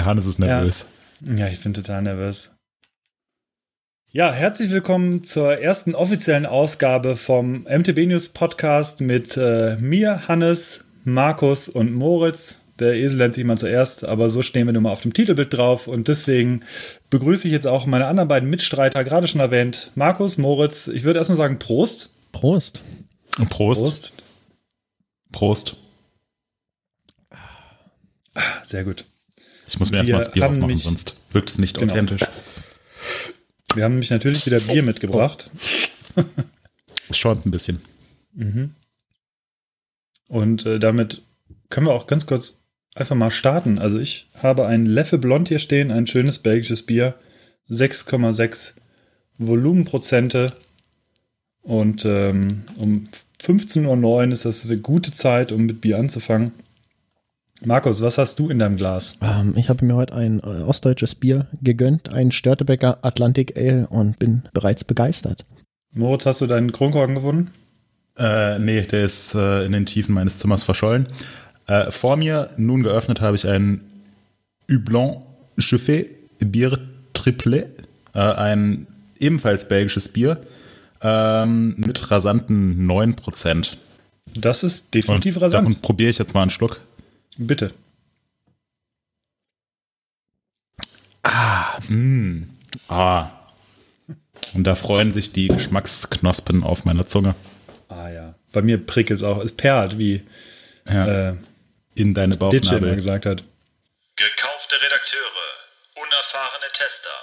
Der Hannes ist nervös. Ja, ja ich bin total nervös. Ja, herzlich willkommen zur ersten offiziellen Ausgabe vom MTB News Podcast mit äh, mir, Hannes, Markus und Moritz. Der Esel nennt sich mal zuerst, aber so stehen wir nun mal auf dem Titelbild drauf und deswegen begrüße ich jetzt auch meine anderen beiden Mitstreiter, gerade schon erwähnt, Markus, Moritz. Ich würde erstmal sagen Prost. Prost. Prost. Prost. Prost. Sehr gut. Ich muss mir erstmal das Bier aufmachen, mich, sonst wirkt es nicht genau. authentisch. Wir haben nämlich natürlich wieder Bier mitgebracht. Es schäumt ein bisschen. Mhm. Und äh, damit können wir auch ganz kurz einfach mal starten. Also ich habe ein Leffe Blond hier stehen, ein schönes belgisches Bier. 6,6 Volumenprozente. Und ähm, um 15.09 Uhr ist das eine gute Zeit, um mit Bier anzufangen. Markus, was hast du in deinem Glas? Ähm, ich habe mir heute ein äh, ostdeutsches Bier gegönnt, ein Störtebecker Atlantic Ale und bin bereits begeistert. Moritz, hast du deinen Kronkorken gefunden? Äh, nee, der ist äh, in den Tiefen meines Zimmers verschollen. Äh, vor mir, nun geöffnet, habe ich ein Hublon Chauffé Bier Triplet, äh, ein ebenfalls belgisches Bier ähm, mit rasanten 9%. Das ist definitiv und rasant. Davon probiere ich jetzt mal einen Schluck. Bitte. Ah, mh. Hm. Ah. Und da freuen sich die Geschmacksknospen auf meiner Zunge. Ah ja. Bei mir prickelt es auch. Es perlt, wie ja. äh, in deine Bauchnabel gesagt hat. Gekaufte Redakteure, unerfahrene Tester.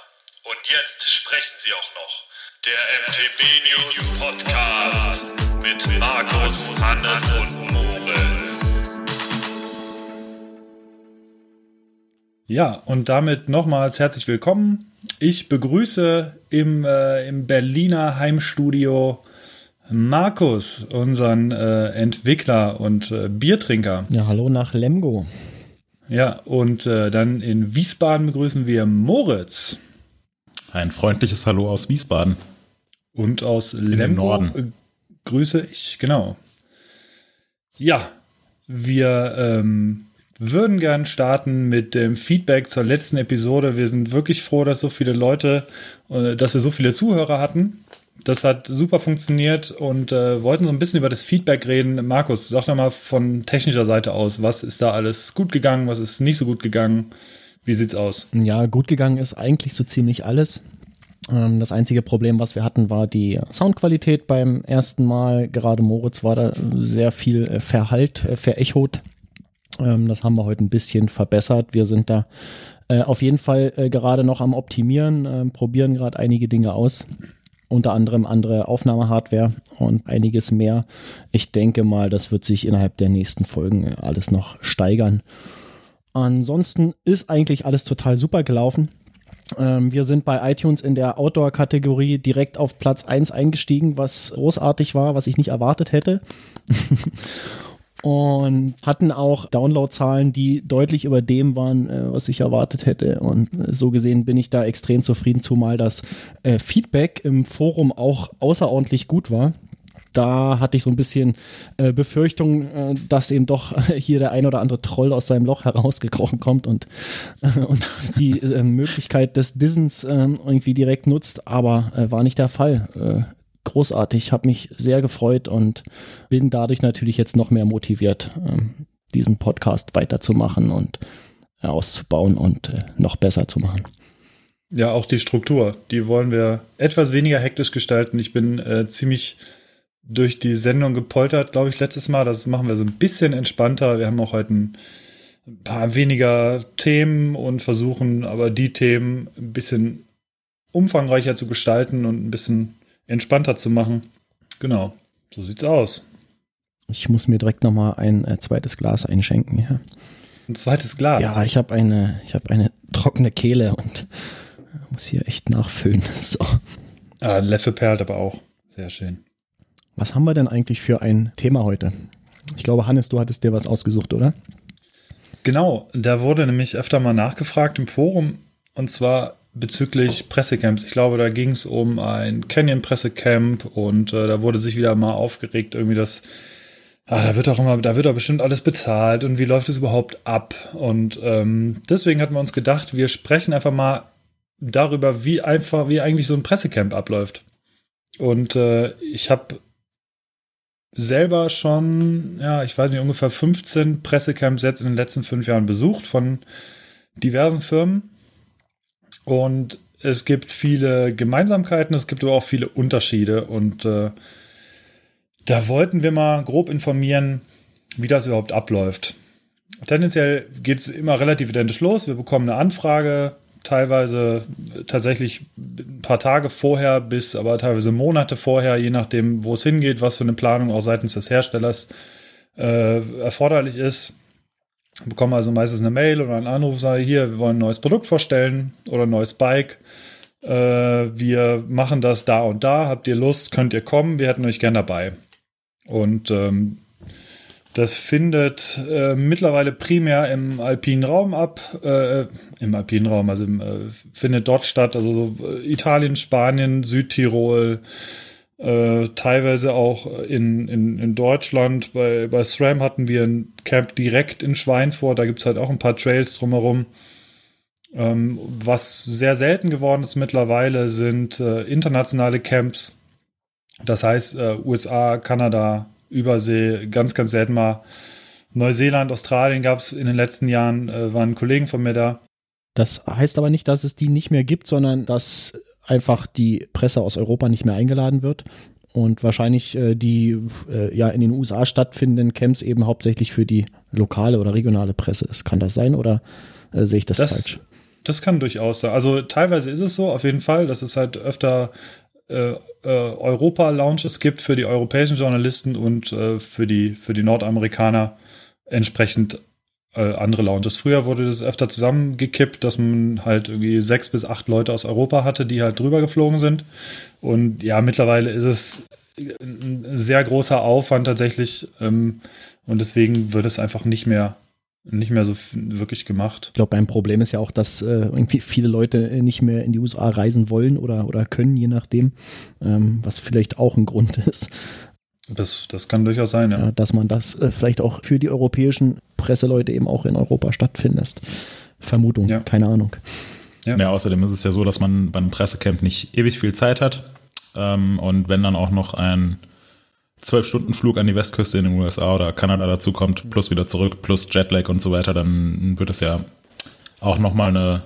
Und jetzt sprechen sie auch noch. Der MTB News Podcast mit Markus, Hannes und Ja, und damit nochmals herzlich willkommen. Ich begrüße im, äh, im Berliner Heimstudio Markus, unseren äh, Entwickler und äh, Biertrinker. Ja, hallo nach Lemgo. Ja, und äh, dann in Wiesbaden begrüßen wir Moritz. Ein freundliches Hallo aus Wiesbaden. Und aus in Lemgo Norden. Äh, grüße ich, genau. Ja, wir ähm, würden gern starten mit dem Feedback zur letzten Episode. Wir sind wirklich froh, dass so viele Leute, äh, dass wir so viele Zuhörer hatten. Das hat super funktioniert und äh, wollten so ein bisschen über das Feedback reden. Markus, sag doch mal von technischer Seite aus, was ist da alles gut gegangen, was ist nicht so gut gegangen? Wie sieht's aus? Ja, gut gegangen ist eigentlich so ziemlich alles. Ähm, das einzige Problem, was wir hatten, war die Soundqualität beim ersten Mal. Gerade Moritz war da sehr viel äh, verhallt, äh, verechot. Ähm, das haben wir heute ein bisschen verbessert. Wir sind da äh, auf jeden Fall äh, gerade noch am Optimieren, äh, probieren gerade einige Dinge aus. Unter anderem andere Aufnahmehardware und einiges mehr. Ich denke mal, das wird sich innerhalb der nächsten Folgen äh, alles noch steigern. Ansonsten ist eigentlich alles total super gelaufen. Ähm, wir sind bei iTunes in der Outdoor-Kategorie direkt auf Platz 1 eingestiegen, was großartig war, was ich nicht erwartet hätte. und hatten auch Downloadzahlen, die deutlich über dem waren, äh, was ich erwartet hätte. Und äh, so gesehen bin ich da extrem zufrieden, zumal das äh, Feedback im Forum auch außerordentlich gut war. Da hatte ich so ein bisschen äh, Befürchtung, äh, dass eben doch hier der ein oder andere Troll aus seinem Loch herausgekrochen kommt und, äh, und die Möglichkeit des Dissens irgendwie direkt nutzt, aber war nicht der Fall großartig, habe mich sehr gefreut und bin dadurch natürlich jetzt noch mehr motiviert, ähm, diesen Podcast weiterzumachen und äh, auszubauen und äh, noch besser zu machen. Ja, auch die Struktur, die wollen wir etwas weniger hektisch gestalten. Ich bin äh, ziemlich durch die Sendung gepoltert, glaube ich, letztes Mal. Das machen wir so ein bisschen entspannter. Wir haben auch heute ein paar weniger Themen und versuchen aber die Themen ein bisschen umfangreicher zu gestalten und ein bisschen entspannter zu machen. Genau, so sieht's aus. Ich muss mir direkt nochmal ein äh, zweites Glas einschenken. Ja. Ein zweites Glas? Ja, ich habe eine, hab eine trockene Kehle und äh, muss hier echt nachfüllen. So. Ah, Leffe perlt aber auch. Sehr schön. Was haben wir denn eigentlich für ein Thema heute? Ich glaube, Hannes, du hattest dir was ausgesucht, oder? Genau, da wurde nämlich öfter mal nachgefragt im Forum. Und zwar bezüglich Pressecamps. Ich glaube, da ging es um ein Canyon-Pressecamp und äh, da wurde sich wieder mal aufgeregt, irgendwie, dass ah, da wird doch immer, da wird doch bestimmt alles bezahlt und wie läuft es überhaupt ab? Und ähm, deswegen hatten wir uns gedacht, wir sprechen einfach mal darüber, wie einfach, wie eigentlich so ein Pressecamp abläuft. Und äh, ich habe selber schon, ja, ich weiß nicht, ungefähr 15 Pressecamps jetzt in den letzten fünf Jahren besucht von diversen Firmen. Und es gibt viele Gemeinsamkeiten, es gibt aber auch viele Unterschiede. Und äh, da wollten wir mal grob informieren, wie das überhaupt abläuft. Tendenziell geht es immer relativ identisch los. Wir bekommen eine Anfrage, teilweise tatsächlich ein paar Tage vorher bis aber teilweise Monate vorher, je nachdem, wo es hingeht, was für eine Planung auch seitens des Herstellers äh, erforderlich ist. Wir bekommen also meistens eine Mail oder einen Anruf, sage hier, wir wollen ein neues Produkt vorstellen oder ein neues Bike. Äh, wir machen das da und da. Habt ihr Lust? Könnt ihr kommen? Wir hätten euch gern dabei. Und ähm, das findet äh, mittlerweile primär im alpinen Raum ab, äh, im alpinen Raum, also im, äh, findet dort statt, also so äh, Italien, Spanien, Südtirol, äh, teilweise auch in, in, in Deutschland. Bei, bei SRAM hatten wir ein Camp direkt in Schweinfurt, da gibt es halt auch ein paar Trails drumherum. Ähm, was sehr selten geworden ist mittlerweile, sind äh, internationale Camps. Das heißt, USA, Kanada, Übersee, ganz, ganz selten mal. Neuseeland, Australien gab es in den letzten Jahren, äh, waren Kollegen von mir da. Das heißt aber nicht, dass es die nicht mehr gibt, sondern dass einfach die Presse aus Europa nicht mehr eingeladen wird und wahrscheinlich äh, die äh, ja in den USA stattfindenden Camps eben hauptsächlich für die lokale oder regionale Presse ist. Kann das sein oder äh, sehe ich das, das, falsch? Das kann durchaus sein. Also teilweise ist es so, auf jeden Fall, dass es halt öfter äh, äh, Europa-Lounges gibt für die europäischen Journalisten und äh, für, die, für die Nordamerikaner entsprechend äh, andere Lounges. Früher wurde das öfter zusammengekippt, dass man halt irgendwie sechs bis acht Leute aus Europa hatte, die halt drüber geflogen sind. Und ja, mittlerweile ist es ein sehr großer Aufwand tatsächlich. Ähm, und deswegen wird es einfach nicht mehr nicht mehr so wirklich gemacht. Ich glaube, ein Problem ist ja auch, dass äh, irgendwie viele Leute äh, nicht mehr in die USA reisen wollen oder, oder können, je nachdem, ähm, was vielleicht auch ein Grund ist. Das, das kann durchaus sein, ja. Dass man das äh, vielleicht auch für die europäischen Presseleute eben auch in Europa stattfindet. Vermutung, ja. keine Ahnung. Ja. ja. außerdem ist es ja so, dass man bei einem Pressecamp nicht ewig viel Zeit hat. Ähm, und wenn dann auch noch ein Zwölf-Stunden-Flug an die Westküste in den USA oder Kanada dazu kommt, plus wieder zurück, plus Jetlag und so weiter, dann wird es ja auch nochmal eine,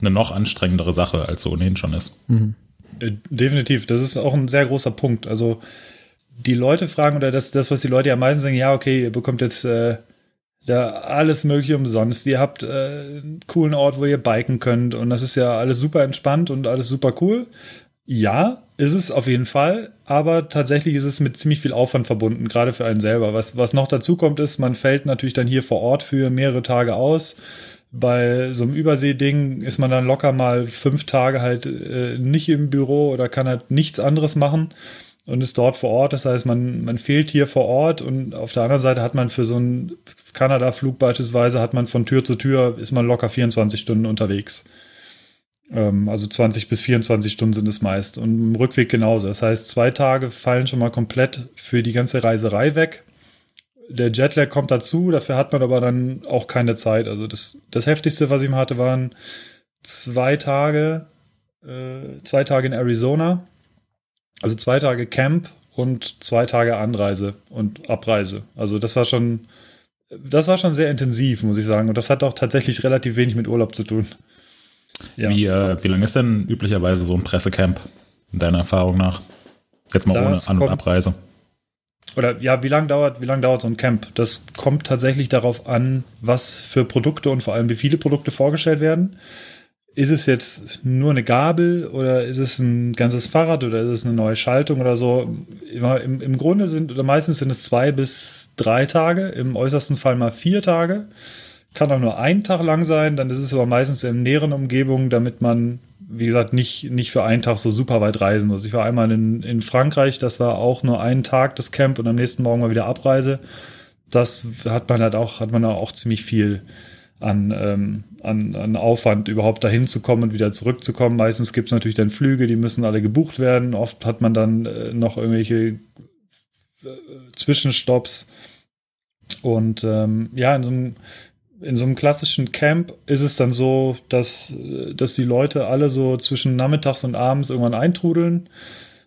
eine noch anstrengendere Sache, als so ohnehin schon ist. Mhm. Äh, definitiv, das ist auch ein sehr großer Punkt. Also die Leute fragen, oder das, das was die Leute ja meistens sagen, ja, okay, ihr bekommt jetzt äh, da alles mögliche umsonst. Ihr habt äh, einen coolen Ort, wo ihr biken könnt und das ist ja alles super entspannt und alles super cool. Ja, ist es auf jeden Fall, aber tatsächlich ist es mit ziemlich viel Aufwand verbunden, gerade für einen selber. Was, was noch dazu kommt, ist, man fällt natürlich dann hier vor Ort für mehrere Tage aus. Bei so einem Übersee-Ding ist man dann locker mal fünf Tage halt äh, nicht im Büro oder kann halt nichts anderes machen und ist dort vor Ort. Das heißt, man, man fehlt hier vor Ort und auf der anderen Seite hat man für so einen Kanada-Flug beispielsweise, hat man von Tür zu Tür, ist man locker 24 Stunden unterwegs. Ähm, also 20 bis 24 Stunden sind es meist. Und im Rückweg genauso. Das heißt, zwei Tage fallen schon mal komplett für die ganze Reiserei weg. Der Jetlag kommt dazu, dafür hat man aber dann auch keine Zeit. Also das, das heftigste, was ich mal hatte, waren zwei Tage, äh, zwei Tage in Arizona. Also zwei Tage Camp und zwei Tage Anreise und Abreise. Also das war schon, das war schon sehr intensiv, muss ich sagen. Und das hat auch tatsächlich relativ wenig mit Urlaub zu tun. Ja. Wie, äh, wie lange ist denn üblicherweise so ein Pressecamp, deiner Erfahrung nach? Jetzt mal das ohne An- und Abreise. Oder ja, wie lange dauert, wie lange dauert so ein Camp? Das kommt tatsächlich darauf an, was für Produkte und vor allem wie viele Produkte vorgestellt werden. Ist es jetzt nur eine Gabel oder ist es ein ganzes Fahrrad oder ist es eine neue Schaltung oder so? Im, im Grunde sind, oder meistens sind es zwei bis drei Tage, im äußersten Fall mal vier Tage. Kann auch nur einen Tag lang sein, dann ist es aber meistens in näheren Umgebungen, damit man, wie gesagt, nicht, nicht für einen Tag so super weit reisen muss. Ich war einmal in, in Frankreich, das war auch nur einen Tag das Camp und am nächsten Morgen mal wieder Abreise. Das hat man halt auch, hat man auch ziemlich viel an, ähm, an, an Aufwand, überhaupt dahin zu kommen und wieder zurückzukommen. Meistens gibt es natürlich dann Flüge, die müssen alle gebucht werden. Oft hat man dann äh, noch irgendwelche Zwischenstopps. Und ähm, ja, in so einem in so einem klassischen Camp ist es dann so, dass, dass die Leute alle so zwischen nachmittags und abends irgendwann eintrudeln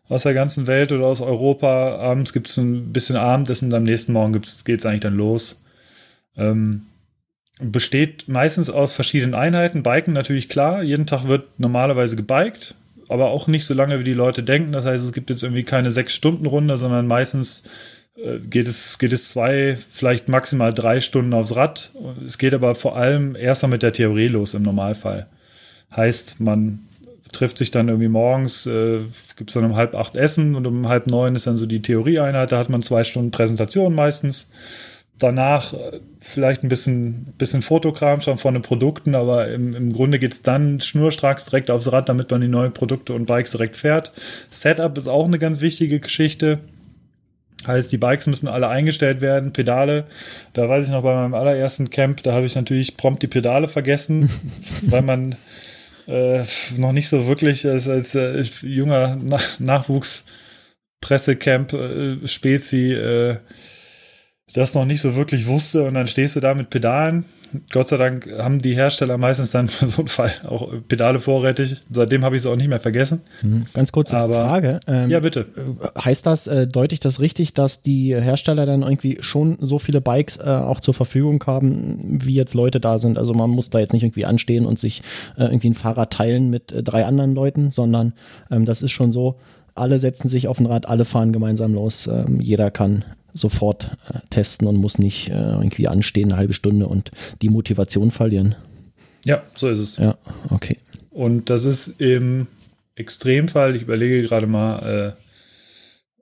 aus der ganzen Welt oder aus Europa. Abends gibt es ein bisschen Abendessen und am nächsten Morgen geht es eigentlich dann los. Ähm, besteht meistens aus verschiedenen Einheiten. Biken natürlich klar. Jeden Tag wird normalerweise gebiked, aber auch nicht so lange, wie die Leute denken. Das heißt, es gibt jetzt irgendwie keine Sechs-Stunden-Runde, sondern meistens äh, geht es, geht es zwei, vielleicht maximal drei Stunden aufs Rad. Es geht aber vor allem erstmal mit der Theorie los im Normalfall. Heißt, man trifft sich dann irgendwie morgens, äh, gibt es dann um halb acht Essen und um halb neun ist dann so die Theorieeinheit. Da hat man zwei Stunden Präsentation meistens. Danach äh, vielleicht ein bisschen, bisschen Fotokram schon von den Produkten, aber im, im Grunde geht es dann schnurstracks direkt aufs Rad, damit man die neuen Produkte und Bikes direkt fährt. Setup ist auch eine ganz wichtige Geschichte. Heißt, die Bikes müssen alle eingestellt werden, Pedale. Da weiß ich noch bei meinem allerersten Camp, da habe ich natürlich prompt die Pedale vergessen, weil man äh, noch nicht so wirklich als, als äh, junger Nach Nachwuchs Pressecamp äh, Spezi äh, das noch nicht so wirklich wusste und dann stehst du da mit Pedalen Gott sei Dank haben die Hersteller meistens dann für so einen Fall auch Pedale vorrätig. Seitdem habe ich es auch nicht mehr vergessen. Mhm. Ganz kurze Aber, Frage. Ähm, ja, bitte. Äh, heißt das, äh, deute ich das richtig, dass die Hersteller dann irgendwie schon so viele Bikes äh, auch zur Verfügung haben, wie jetzt Leute da sind? Also man muss da jetzt nicht irgendwie anstehen und sich äh, irgendwie ein Fahrrad teilen mit äh, drei anderen Leuten, sondern ähm, das ist schon so, alle setzen sich auf ein Rad, alle fahren gemeinsam los. Ähm, jeder kann sofort äh, testen und muss nicht äh, irgendwie anstehen, eine halbe Stunde und die Motivation verlieren. Ja, so ist es. Ja, okay. Und das ist im Extremfall, ich überlege gerade mal,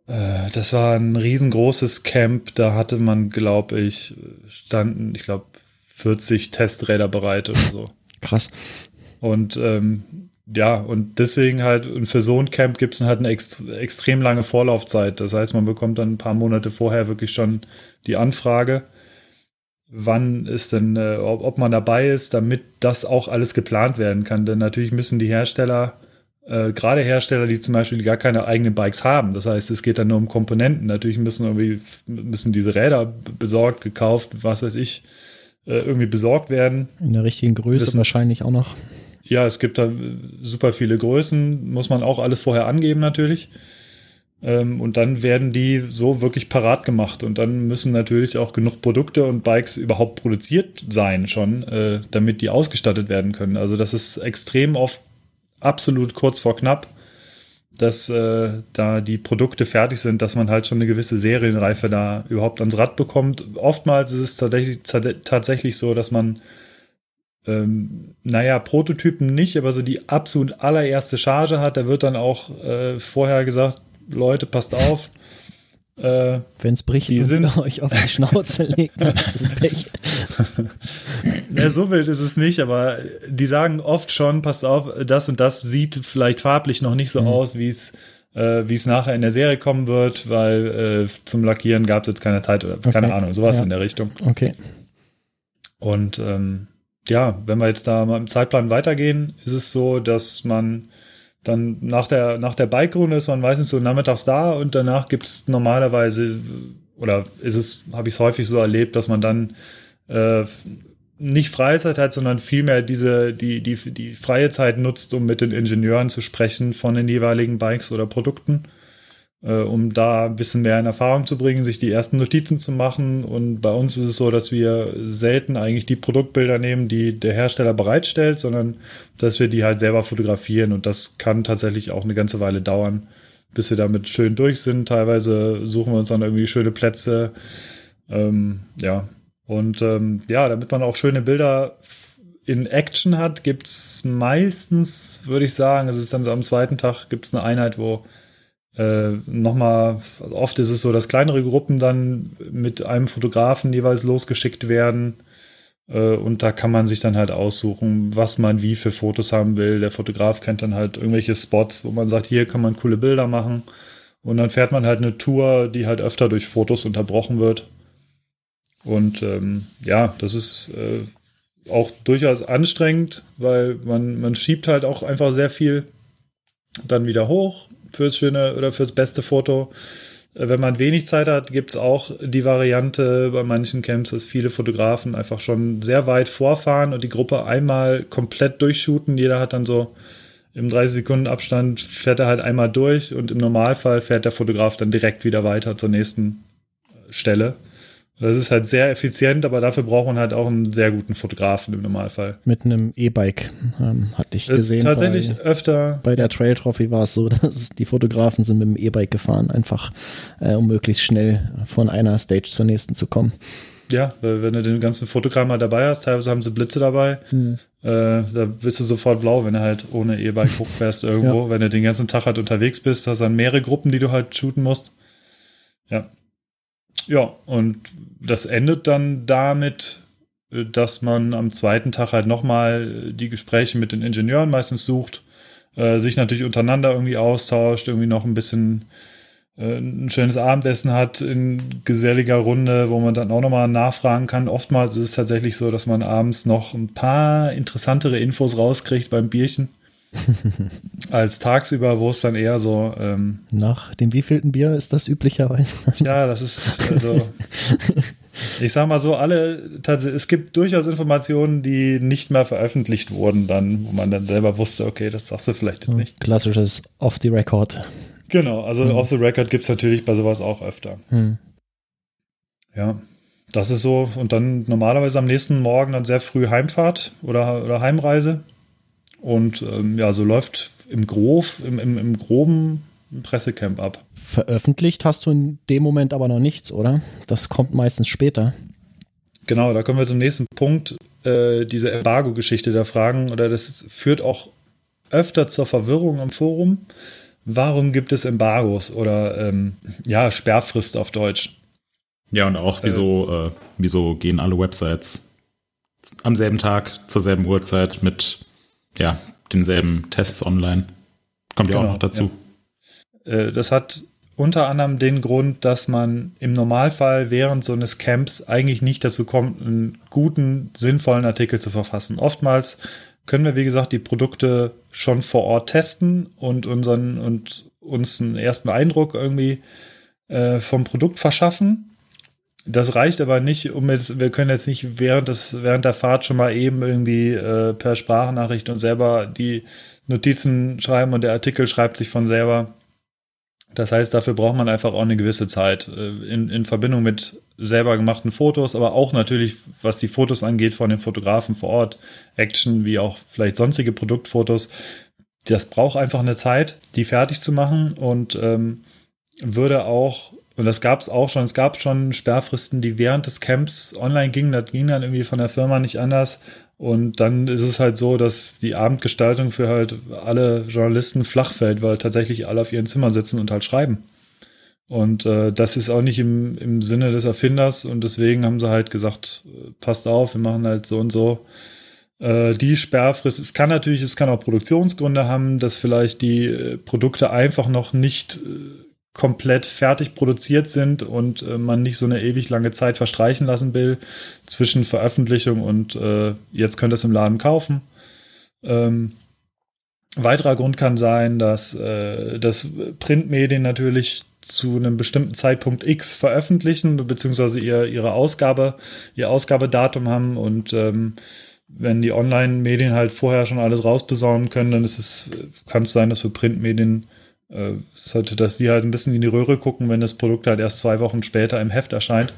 äh, äh das war ein riesengroßes Camp, da hatte man, glaube ich, standen, ich glaube, 40 Testräder bereit oder so. Krass. Und ähm, ja, und deswegen halt, und für so ein Camp gibt es halt eine ext extrem lange Vorlaufzeit. Das heißt, man bekommt dann ein paar Monate vorher wirklich schon die Anfrage, wann ist denn, äh, ob, ob, man dabei ist, damit das auch alles geplant werden kann. Denn natürlich müssen die Hersteller, äh, gerade Hersteller, die zum Beispiel gar keine eigenen Bikes haben, das heißt, es geht dann nur um Komponenten. Natürlich müssen irgendwie, müssen diese Räder besorgt, gekauft, was weiß ich, äh, irgendwie besorgt werden. In der richtigen Größe müssen, wahrscheinlich auch noch. Ja, es gibt da super viele Größen, muss man auch alles vorher angeben natürlich. Ähm, und dann werden die so wirklich parat gemacht. Und dann müssen natürlich auch genug Produkte und Bikes überhaupt produziert sein schon, äh, damit die ausgestattet werden können. Also das ist extrem oft absolut kurz vor knapp, dass äh, da die Produkte fertig sind, dass man halt schon eine gewisse Serienreife da überhaupt ans Rad bekommt. Oftmals ist es tatsächlich, tatsächlich so, dass man ähm, naja, Prototypen nicht, aber so die absolut allererste Charge hat, da wird dann auch äh, vorher gesagt, Leute, passt auf. Äh, Wenn es bricht die sind euch auf die Schnauze legt, dann ist es Pech. ja, so wild ist es nicht, aber die sagen oft schon, passt auf, das und das sieht vielleicht farblich noch nicht so mhm. aus, wie es äh, wie es nachher in der Serie kommen wird, weil äh, zum Lackieren gab es jetzt keine Zeit oder okay. keine Ahnung, sowas ja. in der Richtung. Okay. Und ähm, ja, wenn wir jetzt da mal im Zeitplan weitergehen, ist es so, dass man dann nach der, nach der Bike-Runde ist man meistens so nachmittags da und danach gibt es normalerweise, oder ist es, habe ich es häufig so erlebt, dass man dann äh, nicht Freizeit hat, sondern vielmehr diese, die, die, die freie Zeit nutzt, um mit den Ingenieuren zu sprechen von den jeweiligen Bikes oder Produkten äh, um da ein bisschen mehr in Erfahrung zu bringen, sich die ersten Notizen zu machen. Und bei uns ist es so, dass wir selten eigentlich die Produktbilder nehmen, die der Hersteller bereitstellt, sondern dass wir die halt selber fotografieren. Und das kann tatsächlich auch eine ganze Weile dauern, bis wir damit schön durch sind. Teilweise suchen wir uns dann irgendwie schöne Plätze. Ähm, ja. Und ähm, ja, damit man auch schöne Bilder in Action hat, gibt es meistens, würde ich sagen, es ist dann so am zweiten Tag, gibt es eine Einheit, wo äh, nochmal, oft ist es so, dass kleinere Gruppen dann mit einem Fotografen jeweils losgeschickt werden. Äh, und da kann man sich dann halt aussuchen, was man wie für Fotos haben will. Der Fotograf kennt dann halt irgendwelche Spots, wo man sagt, hier kann man coole Bilder machen. Und dann fährt man halt eine Tour, die halt öfter durch Fotos unterbrochen wird. Und ähm, ja, das ist äh, auch durchaus anstrengend, weil man, man schiebt halt auch einfach sehr viel dann wieder hoch fürs schöne oder fürs beste Foto. Äh, wenn man wenig Zeit hat, gibt es auch die Variante bei manchen Camps, dass viele Fotografen einfach schon sehr weit vorfahren und die Gruppe einmal komplett durchshooten. Jeder hat dann so im 30 Sekunden Abstand fährt er halt einmal durch und im Normalfall fährt der Fotograf dann direkt wieder weiter zur nächsten Stelle. Das ist halt sehr effizient, aber dafür braucht man halt auch einen sehr guten Fotografen im Normalfall. Mit einem E-Bike ähm, hatte ich das gesehen. Tatsächlich bei, öfter. Bei der Trail Trophy war es so, dass die Fotografen sind mit dem E-Bike gefahren, einfach äh, um möglichst schnell von einer Stage zur nächsten zu kommen. Ja, wenn du den ganzen Fotogramm mal dabei hast, teilweise haben sie Blitze dabei. Hm. Äh, da bist du sofort blau, wenn du halt ohne E-Bike hochfährst irgendwo. ja. Wenn du den ganzen Tag halt unterwegs bist, hast du dann mehrere Gruppen, die du halt shooten musst. Ja. Ja, und das endet dann damit, äh, dass man am zweiten Tag halt nochmal die Gespräche mit den Ingenieuren meistens sucht, äh, sich natürlich untereinander irgendwie austauscht, irgendwie noch ein bisschen äh, ein schönes Abendessen hat in geselliger Runde, wo man dann auch nochmal nachfragen kann. Oftmals ist es tatsächlich so, dass man abends noch ein paar interessantere Infos rauskriegt beim Bierchen. als tagsüber, wo es dann eher so. Ähm, Nach dem wievielten Bier ist das üblicherweise? ja, das ist also. ich sag mal so, alle, es gibt durchaus Informationen, die nicht mehr veröffentlicht wurden, dann, wo man dann selber wusste, okay, das sagst du vielleicht jetzt nicht. Klassisches Off the Record. Genau, also hm. Off the Record gibt es natürlich bei sowas auch öfter. Hm. Ja, das ist so. Und dann normalerweise am nächsten Morgen dann sehr früh Heimfahrt oder, oder Heimreise. Und ähm, ja, so läuft im, Grob, im, im, im groben Pressecamp ab. Veröffentlicht hast du in dem Moment aber noch nichts, oder? Das kommt meistens später. Genau, da kommen wir zum nächsten Punkt. Äh, diese Embargo-Geschichte der Fragen, oder das führt auch öfter zur Verwirrung im Forum. Warum gibt es Embargos oder ähm, ja, Sperrfrist auf Deutsch? Ja, und auch, wieso, äh, äh, wieso gehen alle Websites am selben Tag, zur selben Uhrzeit mit ja, denselben Tests online. Kommt ja genau, auch noch dazu. Ja. Äh, das hat unter anderem den Grund, dass man im Normalfall während so eines Camps eigentlich nicht dazu kommt, einen guten, sinnvollen Artikel zu verfassen. Oftmals können wir, wie gesagt, die Produkte schon vor Ort testen und unseren und uns einen ersten Eindruck irgendwie äh, vom Produkt verschaffen. Das reicht aber nicht, um jetzt, wir können jetzt nicht während des, während der Fahrt schon mal eben irgendwie äh, per Sprachnachricht und selber die Notizen schreiben und der Artikel schreibt sich von selber. Das heißt, dafür braucht man einfach auch eine gewisse Zeit äh, in, in Verbindung mit selber gemachten Fotos, aber auch natürlich, was die Fotos angeht, von den Fotografen vor Ort, Action wie auch vielleicht sonstige Produktfotos. Das braucht einfach eine Zeit, die fertig zu machen und ähm, würde auch und das gab es auch schon. Es gab schon Sperrfristen, die während des Camps online gingen. Das ging dann irgendwie von der Firma nicht anders. Und dann ist es halt so, dass die Abendgestaltung für halt alle Journalisten flach fällt, weil tatsächlich alle auf ihren Zimmern sitzen und halt schreiben. Und äh, das ist auch nicht im, im Sinne des Erfinders. Und deswegen haben sie halt gesagt, äh, passt auf, wir machen halt so und so. Äh, die Sperrfrist, es kann natürlich, es kann auch Produktionsgründe haben, dass vielleicht die äh, Produkte einfach noch nicht äh, komplett fertig produziert sind und äh, man nicht so eine ewig lange Zeit verstreichen lassen will zwischen Veröffentlichung und äh, jetzt könnt ihr es im Laden kaufen. Ähm, weiterer Grund kann sein, dass, äh, dass Printmedien natürlich zu einem bestimmten Zeitpunkt X veröffentlichen, beziehungsweise ihr, ihre Ausgabe, ihr Ausgabedatum haben und ähm, wenn die Online-Medien halt vorher schon alles rausbesaunen können, dann ist es, kann es sein, dass für Printmedien sollte, dass die halt ein bisschen in die Röhre gucken, wenn das Produkt halt erst zwei Wochen später im Heft erscheint.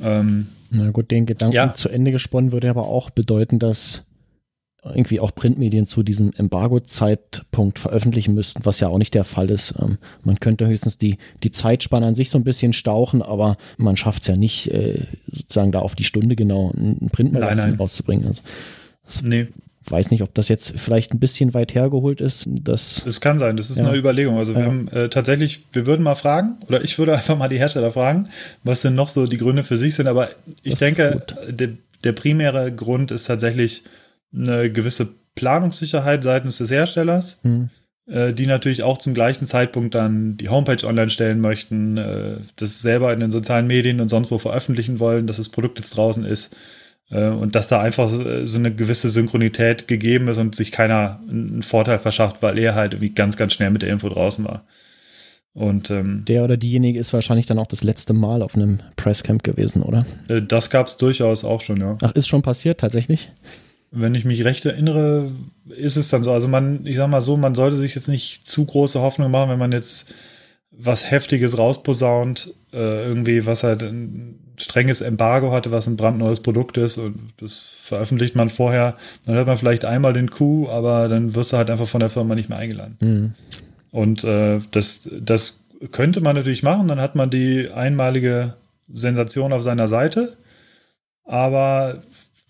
Ähm, Na gut, den Gedanken ja. zu Ende gesponnen würde aber auch bedeuten, dass irgendwie auch Printmedien zu diesem Embargo-Zeitpunkt veröffentlichen müssten, was ja auch nicht der Fall ist. Ähm, man könnte höchstens die, die Zeitspanne an sich so ein bisschen stauchen, aber man schafft es ja nicht, äh, sozusagen da auf die Stunde genau ein Printmagazin rauszubringen. Also, nee weiß nicht, ob das jetzt vielleicht ein bisschen weit hergeholt ist. Das, das kann sein, das ist ja. eine Überlegung. Also wir ja. haben äh, tatsächlich, wir würden mal fragen, oder ich würde einfach mal die Hersteller fragen, was denn noch so die Gründe für sich sind. Aber ich das denke, der, der primäre Grund ist tatsächlich eine gewisse Planungssicherheit seitens des Herstellers. Hm die natürlich auch zum gleichen Zeitpunkt dann die Homepage online stellen möchten, äh, das selber in den sozialen Medien und sonst wo veröffentlichen wollen, dass das Produkt jetzt draußen ist. Äh, und dass da einfach so, so eine gewisse Synchronität gegeben ist und sich keiner einen Vorteil verschafft, weil er halt irgendwie ganz, ganz schnell mit der Info draußen war. Und ähm, der oder diejenige ist wahrscheinlich dann auch das letzte Mal auf einem Presscamp gewesen, oder? Äh, das gab es durchaus auch schon, ja. Ach, ist schon passiert, tatsächlich? Wenn ich mich recht erinnere, ist es dann so. Also man, ich sag mal so, man sollte sich jetzt nicht zu große Hoffnung machen, wenn man jetzt was Heftiges rausposaunt, äh, irgendwie, was halt ein strenges Embargo hatte, was ein brandneues Produkt ist und das veröffentlicht man vorher, dann hört man vielleicht einmal den Coup, aber dann wirst du halt einfach von der Firma nicht mehr eingeladen. Mhm. Und äh, das, das könnte man natürlich machen, dann hat man die einmalige Sensation auf seiner Seite, aber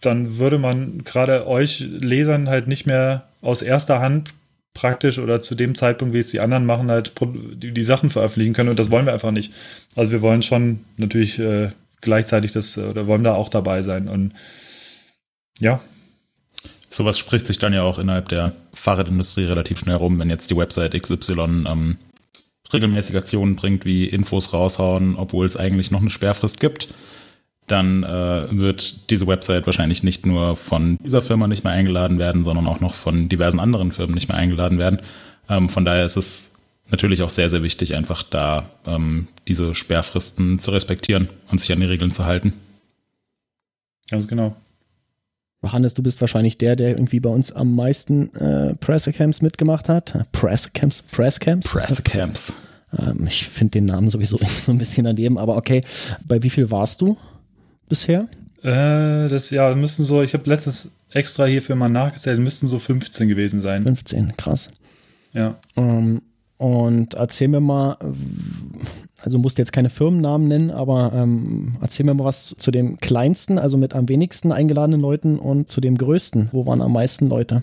dann würde man gerade euch Lesern halt nicht mehr aus erster Hand praktisch oder zu dem Zeitpunkt, wie es die anderen machen, halt die, die Sachen veröffentlichen können und das wollen wir einfach nicht. Also wir wollen schon natürlich äh, gleichzeitig das oder wollen da auch dabei sein und ja, Sowas spricht sich dann ja auch innerhalb der Fahrradindustrie relativ schnell rum, wenn jetzt die Website XY ähm, regelmäßig Aktionen bringt, wie Infos raushauen, obwohl es eigentlich noch eine Sperrfrist gibt, dann äh, wird diese Website wahrscheinlich nicht nur von dieser Firma nicht mehr eingeladen werden, sondern auch noch von diversen anderen Firmen nicht mehr eingeladen werden. Ähm, von daher ist es natürlich auch sehr, sehr wichtig, einfach da ähm, diese Sperrfristen zu respektieren und sich an die Regeln zu halten. Ganz genau. Hannes, du bist wahrscheinlich der, der irgendwie bei uns am meisten äh, Pressecamps mitgemacht hat. Pressecamps, Presscamps. Pressecamps. Ähm, ich finde den Namen sowieso so ein bisschen daneben, aber okay. Bei wie viel warst du bisher? Äh, das ja, müssen so, ich habe letztens extra hierfür mal nachgezählt, müssten so 15 gewesen sein. 15, krass. Ja. Ähm, und erzähl mir mal, also musst jetzt keine Firmennamen nennen, aber ähm, erzähl mir mal was zu dem kleinsten, also mit am wenigsten eingeladenen Leuten und zu dem größten. Wo waren am meisten Leute?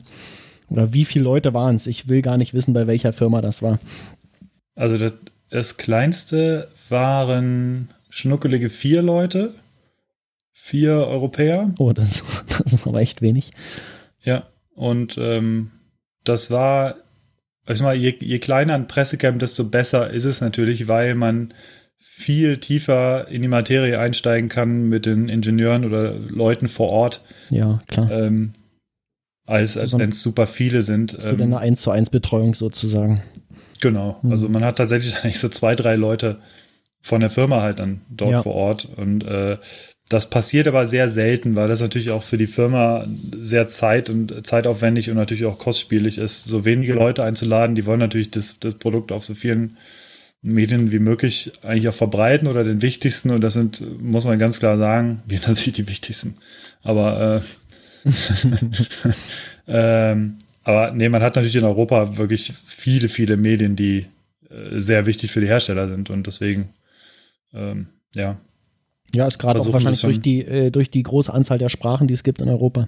Oder wie viele Leute waren es? Ich will gar nicht wissen, bei welcher Firma das war. Also das, das kleinste waren schnuckelige vier Leute, vier Europäer. Oh, das, das ist aber echt wenig. Ja, und ähm, das war also mal, je, je kleiner ein Pressecamp, desto besser ist es natürlich, weil man viel tiefer in die Materie einsteigen kann mit den Ingenieuren oder Leuten vor Ort. Ja, klar. Ähm, als als so wenn es super viele sind. Hast ähm, du denn eine 1 zu 1 Betreuung sozusagen? Genau. Hm. Also man hat tatsächlich eigentlich so zwei, drei Leute von der Firma halt dann dort ja. vor Ort und äh, das passiert aber sehr selten, weil das natürlich auch für die Firma sehr zeit- und zeitaufwendig und natürlich auch kostspielig ist, so wenige Leute einzuladen. Die wollen natürlich das, das Produkt auf so vielen Medien wie möglich eigentlich auch verbreiten oder den wichtigsten. Und das sind, muss man ganz klar sagen, wir natürlich die wichtigsten. Aber, äh, ähm, aber nee, man hat natürlich in Europa wirklich viele, viele Medien, die äh, sehr wichtig für die Hersteller sind. Und deswegen, ähm, ja, ja, ist gerade auch wahrscheinlich durch die, äh, durch die große Anzahl der Sprachen, die es gibt in Europa,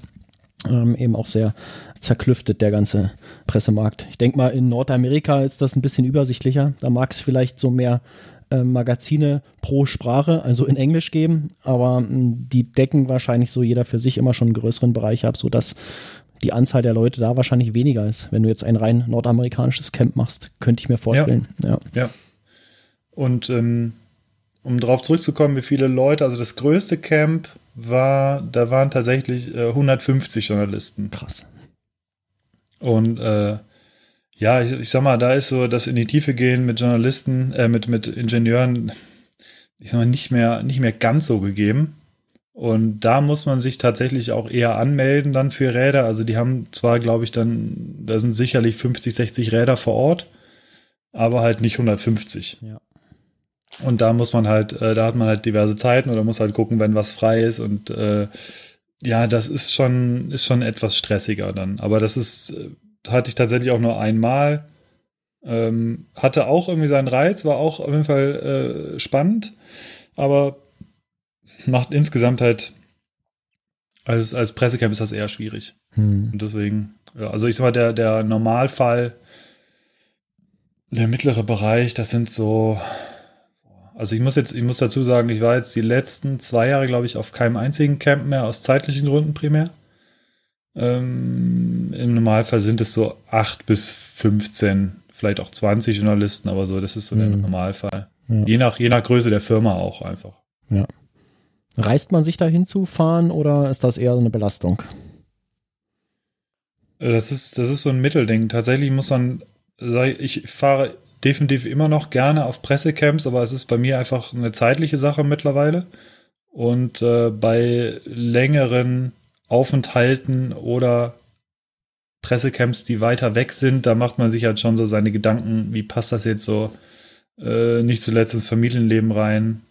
ähm, eben auch sehr zerklüftet, der ganze Pressemarkt. Ich denke mal, in Nordamerika ist das ein bisschen übersichtlicher. Da mag es vielleicht so mehr äh, Magazine pro Sprache, also in Englisch geben, aber mh, die decken wahrscheinlich so jeder für sich immer schon einen größeren Bereich ab, sodass die Anzahl der Leute da wahrscheinlich weniger ist. Wenn du jetzt ein rein nordamerikanisches Camp machst, könnte ich mir vorstellen. Ja. Ja. ja. Und ähm, um darauf zurückzukommen, wie viele Leute, also das größte Camp war, da waren tatsächlich äh, 150 Journalisten. Krass. Und äh, ja, ich, ich, sag mal, da ist so das in die Tiefe gehen mit Journalisten, äh, mit, mit Ingenieuren, ich sag mal, nicht mehr, nicht mehr ganz so gegeben. Und da muss man sich tatsächlich auch eher anmelden dann für Räder. Also die haben zwar, glaube ich, dann, da sind sicherlich 50, 60 Räder vor Ort, aber halt nicht 150. Ja. Und da muss man halt, äh, da hat man halt diverse Zeiten oder muss halt gucken, wenn was frei ist und äh, ja, das ist schon, ist schon etwas stressiger dann. Aber das ist, äh, hatte ich tatsächlich auch nur einmal. Ähm, hatte auch irgendwie seinen Reiz, war auch auf jeden Fall äh, spannend, aber macht insgesamt halt als, als Pressecamp ist das eher schwierig. Hm. Und deswegen, ja, also ich sag mal, der, der Normalfall, der mittlere Bereich, das sind so also ich muss jetzt, ich muss dazu sagen, ich war jetzt die letzten zwei Jahre, glaube ich, auf keinem einzigen Camp mehr, aus zeitlichen Gründen primär. Ähm, Im Normalfall sind es so acht bis 15, vielleicht auch 20 Journalisten, aber so, das ist so mhm. der Normalfall. Ja. Je, nach, je nach Größe der Firma auch einfach. Ja. Reist man sich da hinzufahren oder ist das eher eine Belastung? Das ist, das ist so ein Mittelding. Tatsächlich muss man, ich fahre definitiv immer noch gerne auf Pressecamps, aber es ist bei mir einfach eine zeitliche Sache mittlerweile. Und äh, bei längeren Aufenthalten oder Pressecamps, die weiter weg sind, da macht man sich halt schon so seine Gedanken, wie passt das jetzt so äh, nicht zuletzt ins Familienleben rein.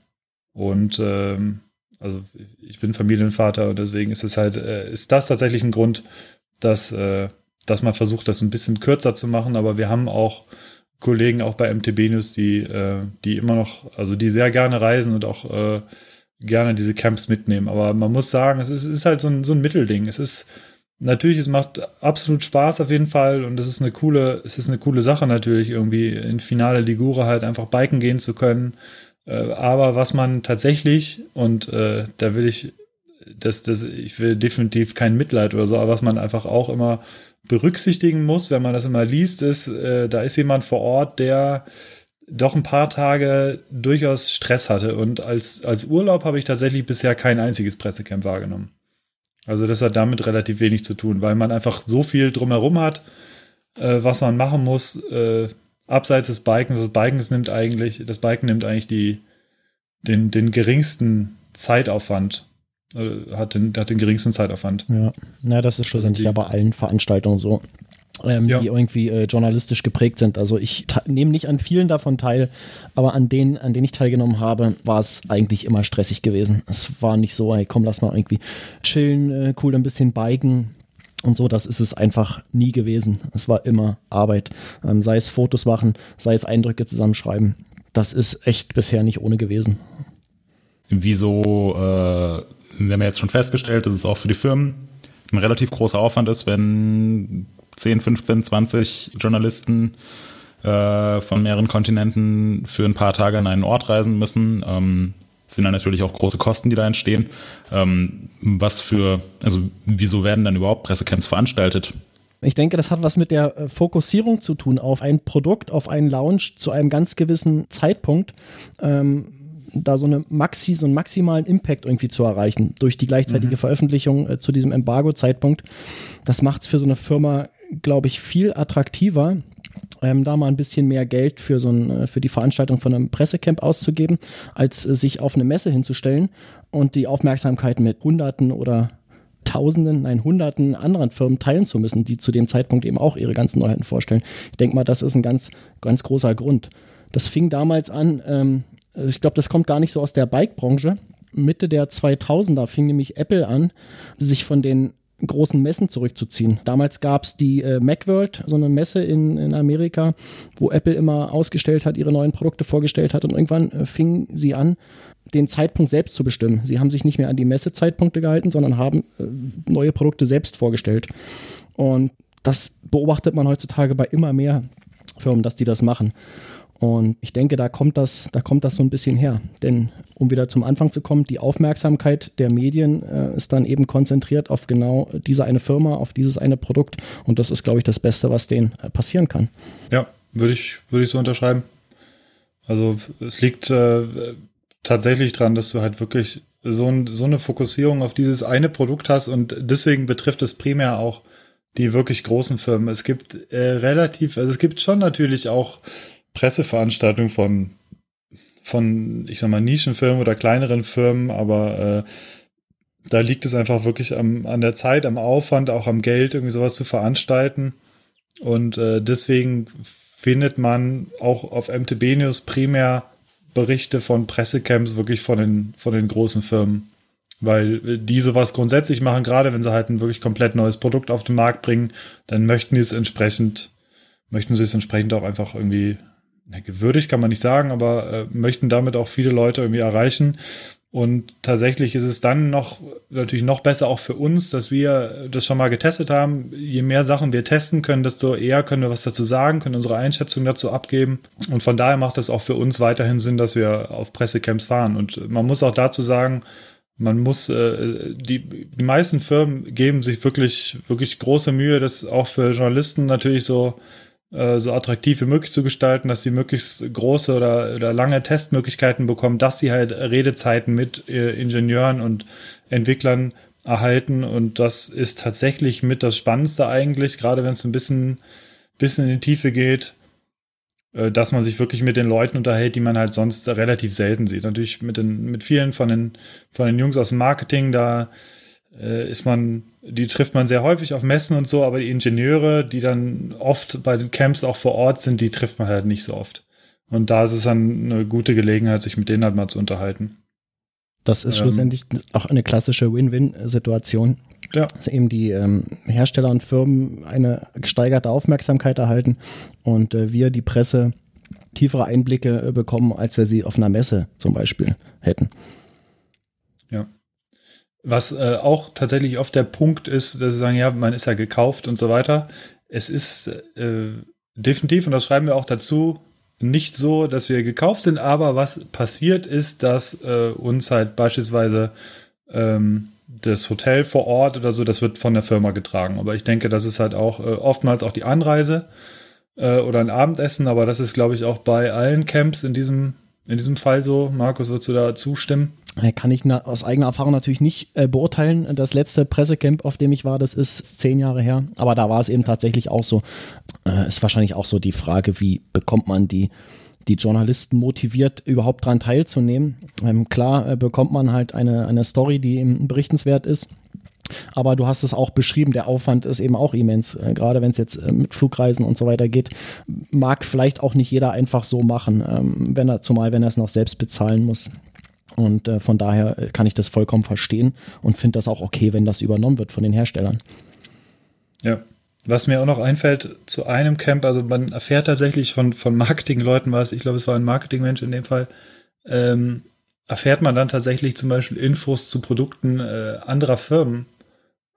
Und ähm, also ich bin Familienvater und deswegen ist es halt, äh, ist das tatsächlich ein Grund, dass, äh, dass man versucht, das ein bisschen kürzer zu machen, aber wir haben auch Kollegen auch bei MTB News, die, äh, die immer noch, also die sehr gerne reisen und auch äh, gerne diese Camps mitnehmen. Aber man muss sagen, es ist, ist halt so ein, so ein Mittelding. Es ist natürlich, es macht absolut Spaß auf jeden Fall und es ist eine coole, es ist eine coole Sache natürlich, irgendwie in Finale Ligure halt einfach biken gehen zu können. Äh, aber was man tatsächlich, und äh, da will ich, das, das, ich will definitiv kein Mitleid oder so, aber was man einfach auch immer berücksichtigen muss, wenn man das immer liest, ist, äh, da ist jemand vor Ort, der doch ein paar Tage durchaus Stress hatte. Und als, als Urlaub habe ich tatsächlich bisher kein einziges Pressecamp wahrgenommen. Also das hat damit relativ wenig zu tun, weil man einfach so viel drumherum hat, äh, was man machen muss, äh, abseits des Bikens. Das Bikens nimmt eigentlich, das Biken nimmt eigentlich die, den, den geringsten Zeitaufwand. Äh, hat, den, hat den geringsten Zeitaufwand. Ja, na, das ist schlussendlich also bei allen Veranstaltungen so ähm, ja. die irgendwie äh, journalistisch geprägt sind. Also ich nehme nicht an vielen davon teil, aber an denen, an denen ich teilgenommen habe, war es eigentlich immer stressig gewesen. Es war nicht so, hey, komm, lass mal irgendwie chillen, äh, cool ein bisschen biken. Und so, das ist es einfach nie gewesen. Es war immer Arbeit. Ähm, sei es Fotos machen, sei es Eindrücke zusammenschreiben. Das ist echt bisher nicht ohne gewesen. Wieso, äh, wir haben jetzt schon festgestellt, dass es auch für die Firmen ein relativ großer Aufwand ist, wenn 10, 15, 20 Journalisten äh, von mehreren Kontinenten für ein paar Tage an einen Ort reisen müssen. Ähm, sind dann natürlich auch große Kosten, die da entstehen. Ähm, was für, also wieso werden dann überhaupt Pressecamps veranstaltet? Ich denke, das hat was mit der äh, Fokussierung zu tun auf ein Produkt, auf einen Launch zu einem ganz gewissen Zeitpunkt. Ähm, da so eine Maxi, so einen maximalen Impact irgendwie zu erreichen durch die gleichzeitige mhm. Veröffentlichung äh, zu diesem Embargo-Zeitpunkt. Das macht es für so eine Firma glaube ich, viel attraktiver, ähm, da mal ein bisschen mehr Geld für so ein, äh, für die Veranstaltung von einem Pressecamp auszugeben, als äh, sich auf eine Messe hinzustellen und die Aufmerksamkeit mit Hunderten oder Tausenden, nein, Hunderten anderen Firmen teilen zu müssen, die zu dem Zeitpunkt eben auch ihre ganzen Neuheiten vorstellen. Ich denke mal, das ist ein ganz, ganz großer Grund. Das fing damals an, ähm, also ich glaube, das kommt gar nicht so aus der Bike-Branche. Mitte der 2000er fing nämlich Apple an, sich von den großen Messen zurückzuziehen. Damals gab es die äh, Macworld, so eine Messe in, in Amerika, wo Apple immer ausgestellt hat, ihre neuen Produkte vorgestellt hat und irgendwann äh, fingen sie an, den Zeitpunkt selbst zu bestimmen. Sie haben sich nicht mehr an die Messezeitpunkte gehalten, sondern haben äh, neue Produkte selbst vorgestellt. Und das beobachtet man heutzutage bei immer mehr Firmen, dass die das machen. Und ich denke, da kommt das, da kommt das so ein bisschen her. Denn um wieder zum Anfang zu kommen, die Aufmerksamkeit der Medien äh, ist dann eben konzentriert auf genau diese eine Firma, auf dieses eine Produkt. Und das ist, glaube ich, das Beste, was denen äh, passieren kann. Ja, würde ich, würde ich so unterschreiben. Also es liegt äh, tatsächlich dran, dass du halt wirklich so, ein, so eine Fokussierung auf dieses eine Produkt hast und deswegen betrifft es primär auch die wirklich großen Firmen. Es gibt äh, relativ, also es gibt schon natürlich auch Presseveranstaltung von, von, ich sag mal, Nischenfirmen oder kleineren Firmen, aber äh, da liegt es einfach wirklich am, an der Zeit, am Aufwand, auch am Geld, irgendwie sowas zu veranstalten. Und äh, deswegen findet man auch auf MTB News primär Berichte von Pressecamps wirklich von den, von den großen Firmen. Weil die sowas grundsätzlich machen, gerade wenn sie halt ein wirklich komplett neues Produkt auf den Markt bringen, dann möchten die es entsprechend, möchten sie es entsprechend auch einfach irgendwie na, gewürdigt kann man nicht sagen, aber äh, möchten damit auch viele Leute irgendwie erreichen. Und tatsächlich ist es dann noch, natürlich noch besser auch für uns, dass wir das schon mal getestet haben. Je mehr Sachen wir testen können, desto eher können wir was dazu sagen, können unsere Einschätzung dazu abgeben. Und von daher macht es auch für uns weiterhin Sinn, dass wir auf Pressecamps fahren. Und man muss auch dazu sagen, man muss, äh, die, die meisten Firmen geben sich wirklich, wirklich große Mühe, das auch für Journalisten natürlich so so attraktiv wie möglich zu gestalten, dass sie möglichst große oder, oder lange Testmöglichkeiten bekommen, dass sie halt Redezeiten mit äh, Ingenieuren und Entwicklern erhalten. Und das ist tatsächlich mit das Spannendste eigentlich, gerade wenn es ein bisschen, bisschen in die Tiefe geht. äh, dass man sich wirklich mit den Leuten unterhält, die man halt sonst relativ selten sieht. Natürlich mit, den, mit vielen von den, von den Jungs aus dem Marketing, da äh, ist man, die trifft man sehr häufig auf Messen und so, aber die Ingenieure, die dann oft bei den Camps auch vor Ort sind, die trifft man halt nicht so oft. Und da ist es dann eine gute Gelegenheit, sich mit denen halt mal zu unterhalten. Das ist ähm, schlussendlich auch eine klassische Win-Win-Situation. Ja. Dass eben die ähm, Hersteller und Firmen eine gesteigerte Aufmerksamkeit erhalten und äh, wir, die Presse, tiefere Einblicke äh, bekommen, als wir sie auf einer Messe zum Beispiel hätten. Ja. Was äh, auch tatsächlich oft der Punkt ist, dass sie sagen, ja, man ist ja gekauft und so weiter. Es ist äh, definitiv, und das schreiben wir auch dazu, nicht so, dass wir gekauft sind, aber was passiert ist, dass äh, uns halt beispielsweise ähm, das Hotel vor Ort oder so, das wird von der Firma getragen. Aber ich denke, das ist halt auch äh, oftmals auch die Anreise äh, oder ein Abendessen, aber das ist, glaube ich, auch bei allen Camps in diesem, in diesem Fall so. Markus, würdest du da zustimmen? Äh, kann ich aus eigener Erfahrung natürlich nicht äh, beurteilen. Das letzte Pressecamp, auf dem ich war, das ist zehn Jahre her. Aber da war es eben tatsächlich auch so. Äh, ist wahrscheinlich auch so die Frage, wie bekommt man die die Journalisten motiviert, überhaupt daran teilzunehmen. Ähm, klar äh, bekommt man halt eine, eine Story, die eben berichtenswert ist. Aber du hast es auch beschrieben, der Aufwand ist eben auch immens. Äh, gerade wenn es jetzt äh, mit Flugreisen und so weiter geht, mag vielleicht auch nicht jeder einfach so machen, ähm, wenn er, zumal wenn er es noch selbst bezahlen muss. Und äh, von daher äh, kann ich das vollkommen verstehen und finde das auch okay, wenn das übernommen wird von den Herstellern. Ja, was mir auch noch einfällt zu einem Camp, also man erfährt tatsächlich von, von Marketingleuten was, ich glaube, es war ein Marketingmensch in dem Fall, ähm, erfährt man dann tatsächlich zum Beispiel Infos zu Produkten äh, anderer Firmen,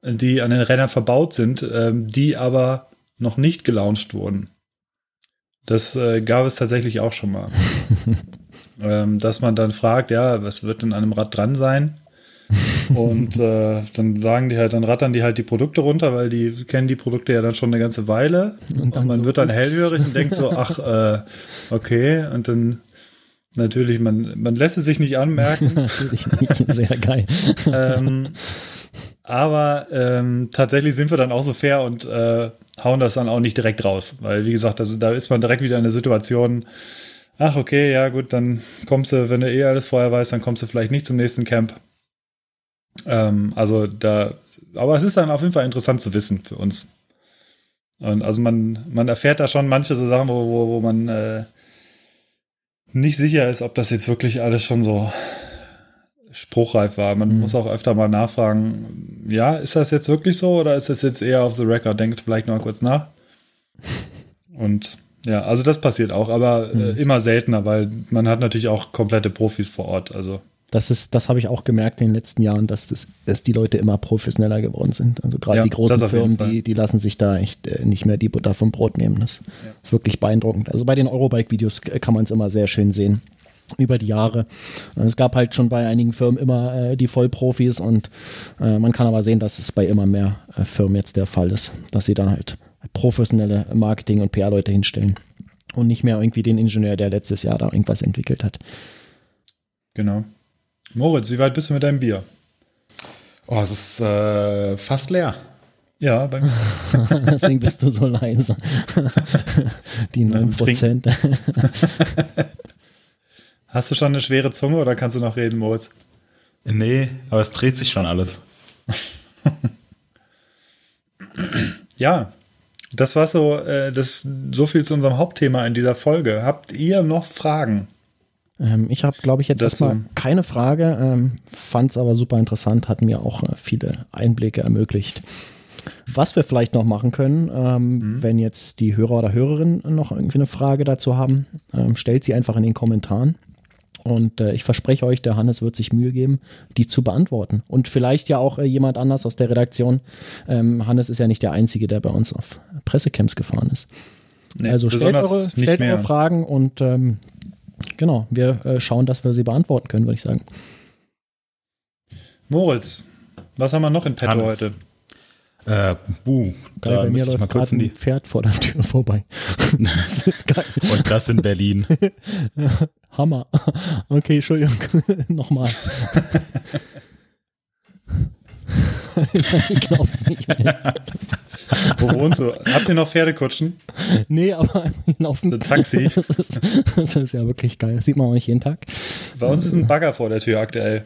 die an den Rennern verbaut sind, ähm, die aber noch nicht gelauncht wurden. Das äh, gab es tatsächlich auch schon mal. ähm, dass man dann fragt, ja, was wird denn an einem Rad dran sein? und äh, dann sagen die halt, dann rattern die halt die Produkte runter, weil die kennen die Produkte ja dann schon eine ganze Weile. Und, und man so, wird dann hellhörig und denkt so, ach, äh, okay. Und dann natürlich, man, man lässt es sich nicht anmerken. natürlich nicht, sehr geil. ähm, aber ähm, tatsächlich sind wir dann auch so fair und äh, hauen das dann auch nicht direkt raus. Weil, wie gesagt, also, da ist man direkt wieder in der Situation, ach, okay, ja, gut, dann kommst du, wenn du eh alles vorher weißt, dann kommst du vielleicht nicht zum nächsten Camp. Ähm, also da, aber es ist dann auf jeden Fall interessant zu wissen für uns. Und also man, man erfährt da schon manche so Sachen, wo, wo, wo man äh, nicht sicher ist, ob das jetzt wirklich alles schon so spruchreif war. Man mhm. muss auch öfter mal nachfragen, ja, ist das jetzt wirklich so oder ist das jetzt eher auf the record? Denkt vielleicht noch mal kurz nach. Und ja, also das passiert auch, aber äh, mhm. immer seltener, weil man hat natürlich auch komplette Profis vor Ort. Also das ist, das habe ich auch gemerkt in den letzten Jahren, dass, das, dass die Leute immer professioneller geworden sind. Also gerade ja, die großen Firmen, die, die lassen sich da echt äh, nicht mehr die Butter vom Brot nehmen. Das ja. ist wirklich beeindruckend. Also bei den Eurobike-Videos kann man es immer sehr schön sehen über die Jahre. Es gab halt schon bei einigen Firmen immer äh, die Vollprofis und äh, man kann aber sehen, dass es bei immer mehr äh, Firmen jetzt der Fall ist, dass sie da halt professionelle Marketing- und PR-Leute hinstellen und nicht mehr irgendwie den Ingenieur, der letztes Jahr da irgendwas entwickelt hat. Genau. Moritz, wie weit bist du mit deinem Bier? Oh, es ist äh, fast leer. Ja, bei mir. Deswegen bist du so leise. Die 9 Prozent. Hast du schon eine schwere Zunge oder kannst du noch reden, Moritz? Nee, aber es dreht sich schon alles. ja, das war so, äh, das, so viel zu unserem Hauptthema in dieser Folge. Habt ihr noch Fragen? Ähm, ich habe, glaube ich, jetzt erstmal keine Frage, ähm, fand es aber super interessant, hat mir auch äh, viele Einblicke ermöglicht. Was wir vielleicht noch machen können, ähm, mhm. wenn jetzt die Hörer oder Hörerinnen noch irgendwie eine Frage dazu haben, ähm, stellt sie einfach in den Kommentaren. Und äh, ich verspreche euch, der Hannes wird sich Mühe geben, die zu beantworten. Und vielleicht ja auch äh, jemand anders aus der Redaktion. Ähm, Hannes ist ja nicht der Einzige, der bei uns auf Pressecamps gefahren ist. Nee, also stellt, eure, stellt eure, Fragen und ähm, genau, wir äh, schauen, dass wir sie beantworten können, würde ich sagen. Moritz, was haben wir noch in petto Hannes. heute? Äh, buh, geil, da bei mir läuft gerade ein Pferd vor der Tür vorbei. das Und das in Berlin. Hammer. Okay, Entschuldigung. Nochmal. ich glaub's nicht. Wo wohnst du? Habt ihr noch Pferdekutschen? Nee, aber auf dem Taxi. Das ist, das ist ja wirklich geil. Das sieht man auch nicht jeden Tag. Bei uns ist ein Bagger vor der Tür aktuell.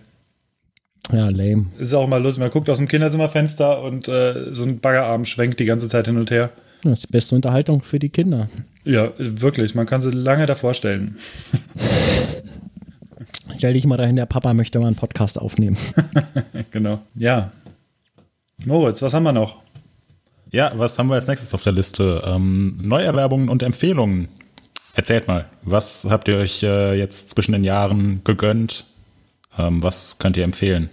Ja, lame. Ist auch mal lustig. Man guckt aus dem Kinderzimmerfenster und äh, so ein Baggerarm schwenkt die ganze Zeit hin und her. Das ist die beste Unterhaltung für die Kinder. Ja, wirklich. Man kann sie lange davor stellen. Stell dich mal dahin, der Papa möchte mal einen Podcast aufnehmen. genau. Ja. Moritz, was haben wir noch? Ja, was haben wir als nächstes auf der Liste? Ähm, Neuerwerbungen und Empfehlungen. Erzählt mal, was habt ihr euch äh, jetzt zwischen den Jahren gegönnt? Ähm, was könnt ihr empfehlen?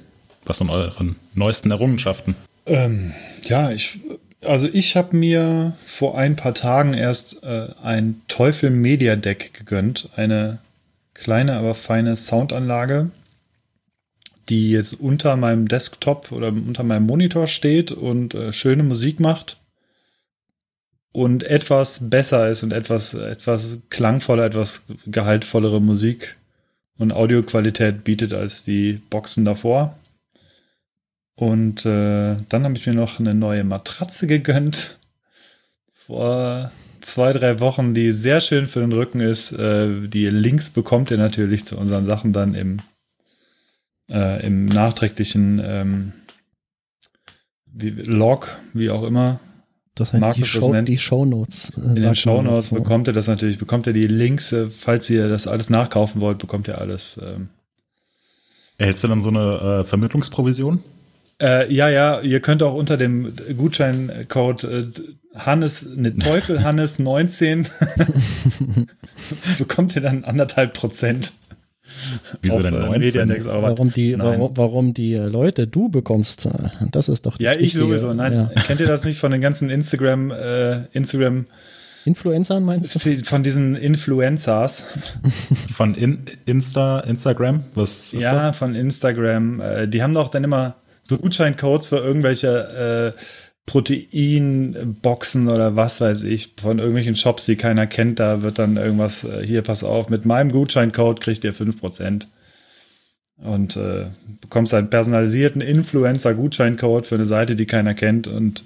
Was sind eure neuesten Errungenschaften? Ähm, ja, ich, also ich habe mir vor ein paar Tagen erst äh, ein Teufel Media Deck gegönnt. Eine kleine, aber feine Soundanlage, die jetzt unter meinem Desktop oder unter meinem Monitor steht und äh, schöne Musik macht und etwas besser ist und etwas, etwas klangvoller, etwas gehaltvollere Musik und Audioqualität bietet als die Boxen davor. Und äh, dann habe ich mir noch eine neue Matratze gegönnt. Vor zwei, drei Wochen, die sehr schön für den Rücken ist. Äh, die Links bekommt ihr natürlich zu unseren Sachen dann im äh, im nachträglichen ähm, wie, Log, wie auch immer. Das heißt, Markus die, Show, die Shownotes. Äh, in den Shownotes bekommt ihr das natürlich, bekommt ihr die Links, äh, falls ihr das alles nachkaufen wollt, bekommt ihr alles. Ähm. Erhältst du dann so eine äh, Vermittlungsprovision? Äh, ja, ja, ihr könnt auch unter dem Gutscheincode äh, Hannes, ne Teufel Hannes 19 bekommt ihr dann anderthalb Prozent. Wieso denn 19? Äh, warum die, warum, warum, die Leute du bekommst, äh, das ist doch das Ja, ich Wichtige. sowieso. Nein, ja. kennt ihr das nicht von den ganzen Instagram, äh, Instagram Influencern meinst du? Von diesen Influencers. Von in, Insta, Instagram? Was ist ja, das? Ja, von Instagram. Äh, die haben doch dann immer so Gutscheincodes für irgendwelche äh, Proteinboxen oder was weiß ich von irgendwelchen Shops, die keiner kennt. Da wird dann irgendwas, äh, hier, pass auf, mit meinem Gutscheincode kriegt ihr 5%. Und äh, bekommst einen personalisierten Influencer-Gutscheincode für eine Seite, die keiner kennt. Und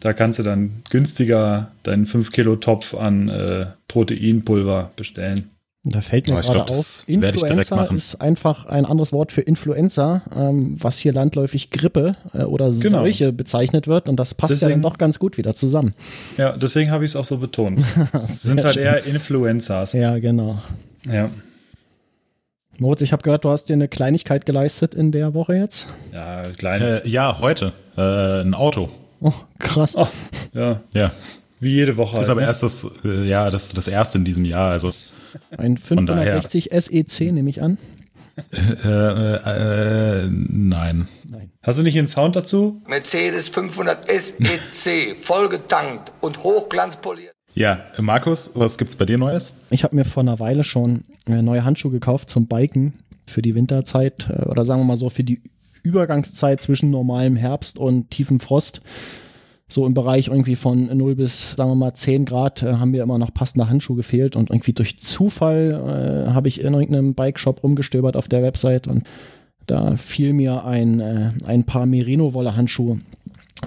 da kannst du dann günstiger deinen 5-Kilo-Topf an äh, Proteinpulver bestellen. Da fällt mir oh, gerade auf, Influenza ist einfach ein anderes Wort für Influenza, ähm, was hier landläufig Grippe äh, oder genau. Seuche bezeichnet wird. Und das passt deswegen, ja dann doch ganz gut wieder zusammen. Ja, deswegen habe ich es auch so betont. Es sind halt schön. eher Influenzas. Ja, genau. Ja. Moritz, ich habe gehört, du hast dir eine Kleinigkeit geleistet in der Woche jetzt. Ja, kleines. Äh, ja, heute. Äh, ein Auto. Oh, krass. Oh, ja. Ja. Wie jede Woche. Halt, ist aber ne? erst das, äh, ja, das, das erste in diesem Jahr. Also ein 560 SEC nehme ich an. Äh, äh, äh, nein. nein. Hast du nicht einen Sound dazu? Mercedes 500 SEC, vollgetankt und hochglanzpoliert. Ja, Markus, was gibt's bei dir Neues? Ich habe mir vor einer Weile schon äh, neue Handschuhe gekauft zum Biken für die Winterzeit äh, oder sagen wir mal so für die Übergangszeit zwischen normalem Herbst und tiefem Frost so im Bereich irgendwie von 0 bis, sagen wir mal, 10 Grad äh, haben mir immer noch passende Handschuhe gefehlt und irgendwie durch Zufall äh, habe ich in irgendeinem Bike-Shop rumgestöbert auf der Website und da fiel mir ein, äh, ein paar Merino-Wolle-Handschuhe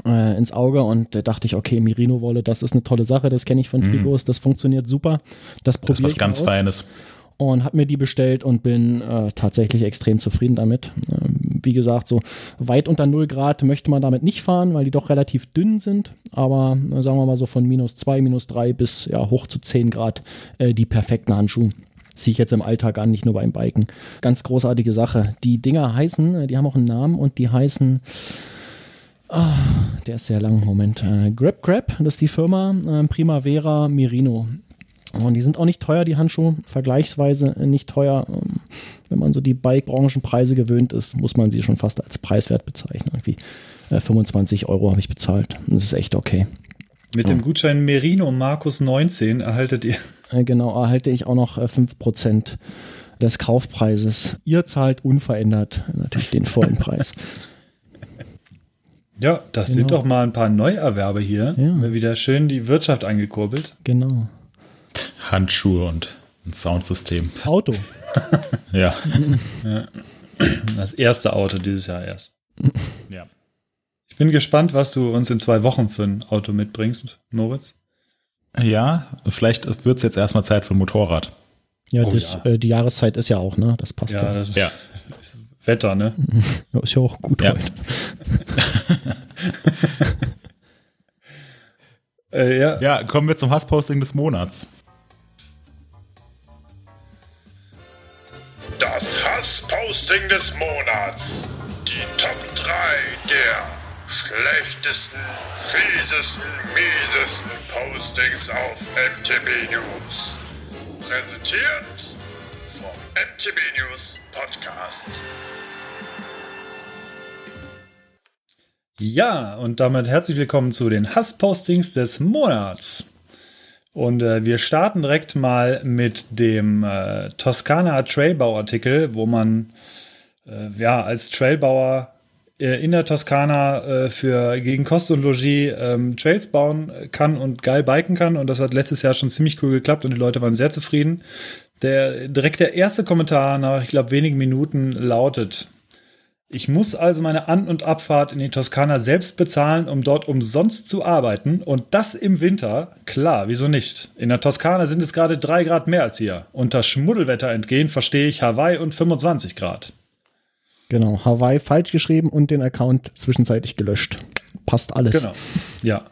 äh, ins Auge und da dachte ich, okay, Merino-Wolle, das ist eine tolle Sache, das kenne ich von mhm. Trigos, das funktioniert super. Das probiere Das ist was ganz aus. Feines und habe mir die bestellt und bin äh, tatsächlich extrem zufrieden damit. Ähm, wie gesagt, so weit unter 0 Grad möchte man damit nicht fahren, weil die doch relativ dünn sind. Aber äh, sagen wir mal so von minus 2, minus 3 bis ja, hoch zu 10 Grad äh, die perfekten Handschuhe ziehe ich jetzt im Alltag an, nicht nur beim Biken. Ganz großartige Sache. Die Dinger heißen, äh, die haben auch einen Namen und die heißen, oh, der ist sehr lang, Moment, äh, Grab Grab, das ist die Firma, äh, Primavera Merino. Und die sind auch nicht teuer, die Handschuhe, vergleichsweise nicht teuer. Ähm, wenn man so die Bike-Branchenpreise gewöhnt ist, muss man sie schon fast als preiswert bezeichnen. Irgendwie 25 äh, Euro habe ich bezahlt. Das ist echt okay. Mit dem Gutschein Merino Markus 19 erhaltet ihr. Äh, genau, erhalte ich auch noch 5% äh, des Kaufpreises. Ihr zahlt unverändert natürlich den vollen Preis. Ja, das genau. sind doch mal ein paar Neuerwerbe hier. Ja. Wieder schön die Wirtschaft angekurbelt. Genau. Handschuhe und ein Soundsystem. Auto. ja. ja. Das erste Auto dieses Jahr erst. Ja. bin gespannt, was du uns in zwei Wochen für ein Auto mitbringst, Moritz. Ja, vielleicht wird es jetzt erstmal Zeit für ein Motorrad. Ja, oh, das, ja. Äh, die Jahreszeit ist ja auch, ne? Das passt ja. Ja, das ja. ist Wetter, ne? Ja, ist ja auch gut ja. heute. äh, ja. ja, kommen wir zum Hassposting des Monats. Das Hassposting des Monats. Die Top 3 der schlechtesten, fiesesten, miesesten Postings auf MTB News. Präsentiert vom MTB News Podcast. Ja, und damit herzlich willkommen zu den Hasspostings des Monats. Und äh, wir starten direkt mal mit dem äh, Toskana Trailbau-Artikel, wo man äh, ja als Trailbauer äh, in der Toskana äh, für gegen Kost und Logis ähm, Trails bauen kann und geil biken kann. Und das hat letztes Jahr schon ziemlich cool geklappt und die Leute waren sehr zufrieden. Der direkt der erste Kommentar nach, ich glaube, wenigen Minuten lautet: Ich muss also meine An- und Abfahrt in die Toskana selbst bezahlen, um dort umsonst zu arbeiten. Und das im Winter? Klar, wieso nicht? In der Toskana sind es gerade drei Grad mehr als hier. Unter Schmuddelwetter entgehen verstehe ich Hawaii und 25 Grad. Genau, Hawaii falsch geschrieben und den Account zwischenzeitlich gelöscht. Passt alles. Genau. Ja.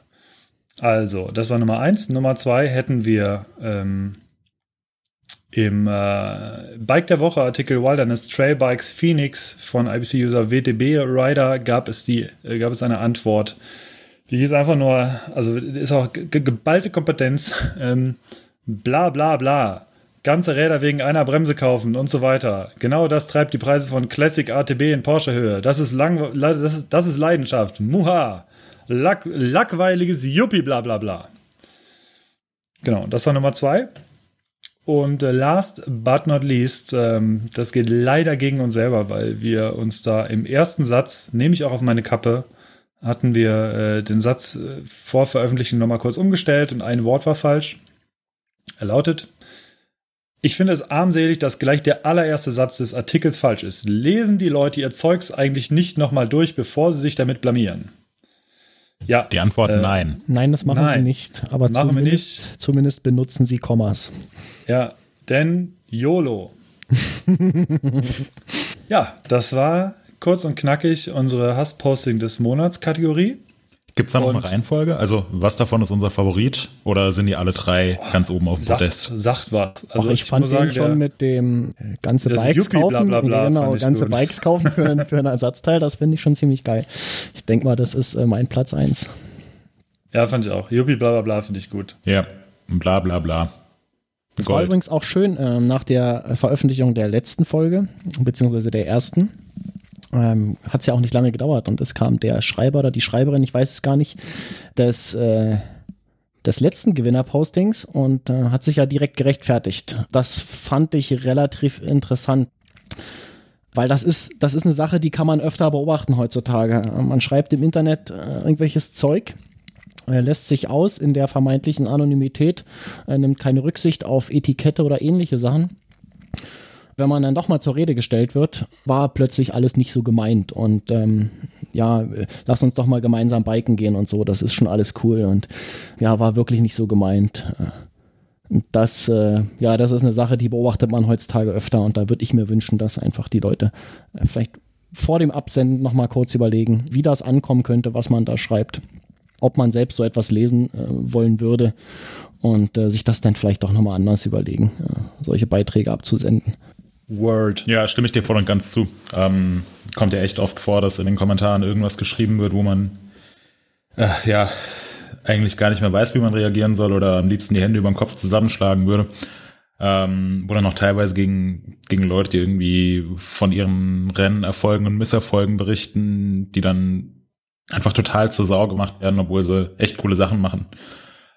Also, das war Nummer eins. Nummer zwei hätten wir ähm, im äh, Bike der Woche Artikel Wilderness Trail Bikes Phoenix von IBC-User WTB Rider gab es die, äh, gab es eine Antwort. Die hieß einfach nur, also ist auch geballte Kompetenz. Ähm, bla bla bla ganze Räder wegen einer Bremse kaufen und so weiter. Genau das treibt die Preise von Classic ATB in Porsche-Höhe. Das ist lang, das ist, das ist Leidenschaft. Muha. Lack, lackweiliges Yuppie, bla bla bla. Genau, das war Nummer zwei. Und äh, last but not least, ähm, das geht leider gegen uns selber, weil wir uns da im ersten Satz, nehme ich auch auf meine Kappe, hatten wir äh, den Satz äh, vor Veröffentlichung nochmal kurz umgestellt und ein Wort war falsch. Er lautet, ich finde es armselig, dass gleich der allererste Satz des Artikels falsch ist. Lesen die Leute ihr Zeugs eigentlich nicht nochmal durch, bevor sie sich damit blamieren? Ja. Die Antwort äh, nein. Nein, das machen nein. sie nicht. Aber machen zumindest, wir nicht. zumindest benutzen sie Kommas. Ja, denn YOLO. ja, das war kurz und knackig unsere Hassposting des Monats Kategorie. Gibt es da noch eine Reihenfolge? Also, was davon ist unser Favorit? Oder sind die alle drei oh, ganz oben auf dem sagt, Podest? Sagt was. Also, ich, ich fand den schon mit dem äh, ganze Bikes Yuppie, kaufen. Bla, bla, bla, genau, ganze gut. Bikes kaufen für, ein, für ein Ersatzteil, das finde ich schon ziemlich geil. Ich denke mal, das ist äh, mein Platz 1. Ja, fand ich auch. Yuppie, bla bla bla, finde ich gut. Ja, bla bla bla. Das war übrigens auch schön äh, nach der Veröffentlichung der letzten Folge, beziehungsweise der ersten ähm, hat es ja auch nicht lange gedauert und es kam der Schreiber oder die Schreiberin, ich weiß es gar nicht, des, äh, des letzten Gewinner-Postings und äh, hat sich ja direkt gerechtfertigt. Das fand ich relativ interessant. Weil das ist, das ist eine Sache, die kann man öfter beobachten heutzutage. Man schreibt im Internet äh, irgendwelches Zeug, äh, lässt sich aus in der vermeintlichen Anonymität, äh, nimmt keine Rücksicht auf Etikette oder ähnliche Sachen wenn man dann doch mal zur Rede gestellt wird, war plötzlich alles nicht so gemeint. Und ähm, ja, lass uns doch mal gemeinsam biken gehen und so, das ist schon alles cool. Und ja, war wirklich nicht so gemeint. Das, äh, ja, das ist eine Sache, die beobachtet man heutzutage öfter und da würde ich mir wünschen, dass einfach die Leute äh, vielleicht vor dem Absenden nochmal kurz überlegen, wie das ankommen könnte, was man da schreibt. Ob man selbst so etwas lesen äh, wollen würde und äh, sich das dann vielleicht doch nochmal anders überlegen, äh, solche Beiträge abzusenden. Word. Ja, stimme ich dir voll und ganz zu. Ähm, kommt ja echt oft vor, dass in den Kommentaren irgendwas geschrieben wird, wo man äh, ja eigentlich gar nicht mehr weiß, wie man reagieren soll oder am liebsten die Hände über den Kopf zusammenschlagen würde. Ähm, wo dann auch teilweise gegen, gegen Leute, die irgendwie von ihren Rennerfolgen und Misserfolgen berichten, die dann einfach total zur Sau gemacht werden, obwohl sie echt coole Sachen machen.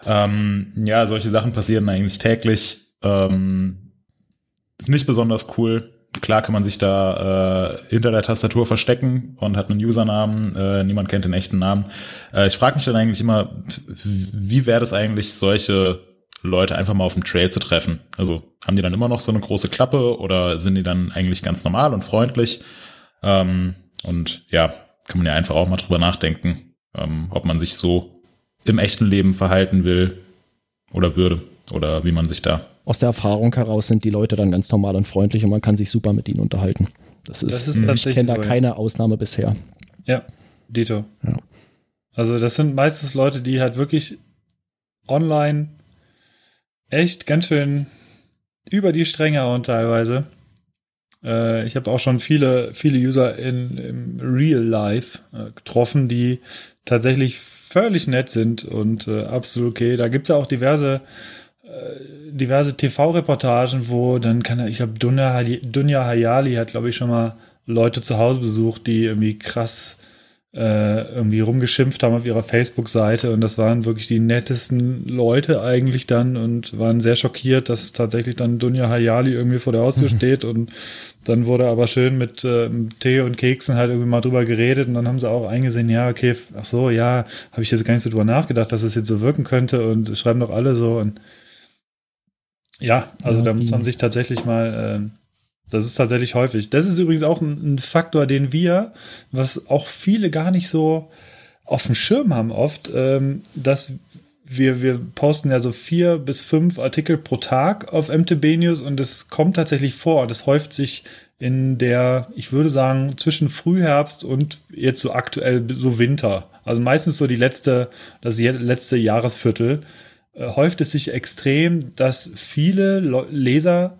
Ähm, ja, solche Sachen passieren eigentlich täglich. Ähm, ist nicht besonders cool. Klar kann man sich da äh, hinter der Tastatur verstecken und hat einen Usernamen. Äh, niemand kennt den echten Namen. Äh, ich frage mich dann eigentlich immer, wie wäre das eigentlich, solche Leute einfach mal auf dem Trail zu treffen? Also haben die dann immer noch so eine große Klappe oder sind die dann eigentlich ganz normal und freundlich? Ähm, und ja, kann man ja einfach auch mal drüber nachdenken, ähm, ob man sich so im echten Leben verhalten will oder würde oder wie man sich da. Aus der Erfahrung heraus sind die Leute dann ganz normal und freundlich und man kann sich super mit ihnen unterhalten. Das ist, das ist ich kenne da so, keine Ausnahme bisher. Ja, Dito. Ja. Also das sind meistens Leute, die halt wirklich online echt ganz schön über die Stränge und teilweise. Äh, ich habe auch schon viele, viele User in, im Real Life äh, getroffen, die tatsächlich völlig nett sind und äh, absolut okay. Da gibt es ja auch diverse diverse TV-Reportagen, wo dann kann er, ich glaube, Dunja, Dunja Hayali hat, glaube ich, schon mal Leute zu Hause besucht, die irgendwie krass äh, irgendwie rumgeschimpft haben auf ihrer Facebook-Seite. Und das waren wirklich die nettesten Leute eigentlich dann und waren sehr schockiert, dass tatsächlich dann Dunja Hayali irgendwie vor der Haustür mhm. steht. Und dann wurde aber schön mit äh, Tee und Keksen halt irgendwie mal drüber geredet. Und dann haben sie auch eingesehen, ja, okay, ach so, ja, habe ich jetzt gar nicht so drüber nachgedacht, dass es jetzt so wirken könnte. Und schreiben doch alle so. Und ja, also ja, da muss man sich tatsächlich mal, äh, das ist tatsächlich häufig. Das ist übrigens auch ein, ein, Faktor, den wir, was auch viele gar nicht so auf dem Schirm haben oft, ähm, dass wir, wir posten ja so vier bis fünf Artikel pro Tag auf MTB News und es kommt tatsächlich vor und es häuft sich in der, ich würde sagen, zwischen Frühherbst und jetzt so aktuell so Winter. Also meistens so die letzte, das letzte Jahresviertel häuft es sich extrem, dass viele Le Leser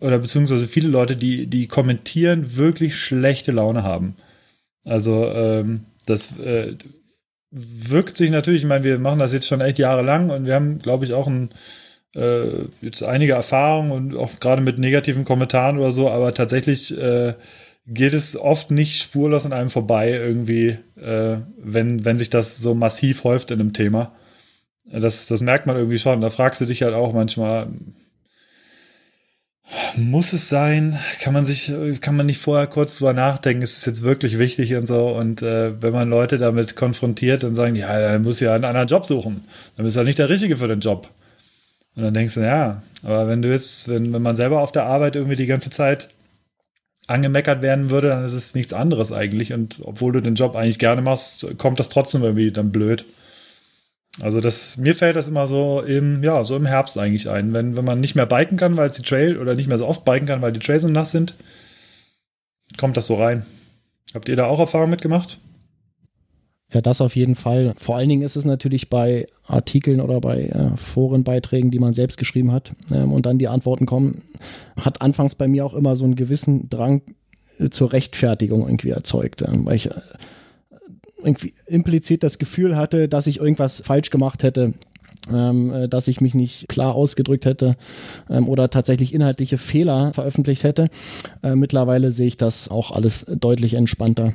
oder beziehungsweise viele Leute, die, die kommentieren, wirklich schlechte Laune haben. Also ähm, das äh, wirkt sich natürlich, ich meine, wir machen das jetzt schon echt jahrelang und wir haben, glaube ich, auch ein, äh, jetzt einige Erfahrungen und auch gerade mit negativen Kommentaren oder so, aber tatsächlich äh, geht es oft nicht spurlos an einem vorbei irgendwie, äh, wenn, wenn sich das so massiv häuft in einem Thema. Das, das merkt man irgendwie schon. Da fragst du dich halt auch manchmal, muss es sein? Kann man sich, kann man nicht vorher kurz drüber nachdenken, ist es jetzt wirklich wichtig und so? Und äh, wenn man Leute damit konfrontiert und sagen, ja, dann muss ja einen anderen Job suchen, dann bist du halt nicht der Richtige für den Job. Und dann denkst du, ja, aber wenn du jetzt, wenn, wenn man selber auf der Arbeit irgendwie die ganze Zeit angemeckert werden würde, dann ist es nichts anderes eigentlich. Und obwohl du den Job eigentlich gerne machst, kommt das trotzdem irgendwie dann blöd. Also das, mir fällt das immer so im, ja, so im Herbst eigentlich ein. Wenn, wenn man nicht mehr biken kann, weil es die Trail oder nicht mehr so oft biken kann, weil die Trails so nass sind, kommt das so rein. Habt ihr da auch Erfahrungen mitgemacht? Ja, das auf jeden Fall. Vor allen Dingen ist es natürlich bei Artikeln oder bei äh, Forenbeiträgen, die man selbst geschrieben hat ähm, und dann die Antworten kommen, hat anfangs bei mir auch immer so einen gewissen Drang äh, zur Rechtfertigung irgendwie erzeugt, äh, weil ich äh, irgendwie implizit das Gefühl hatte, dass ich irgendwas falsch gemacht hätte. Ähm, äh, dass ich mich nicht klar ausgedrückt hätte ähm, oder tatsächlich inhaltliche Fehler veröffentlicht hätte. Äh, mittlerweile sehe ich das auch alles deutlich entspannter.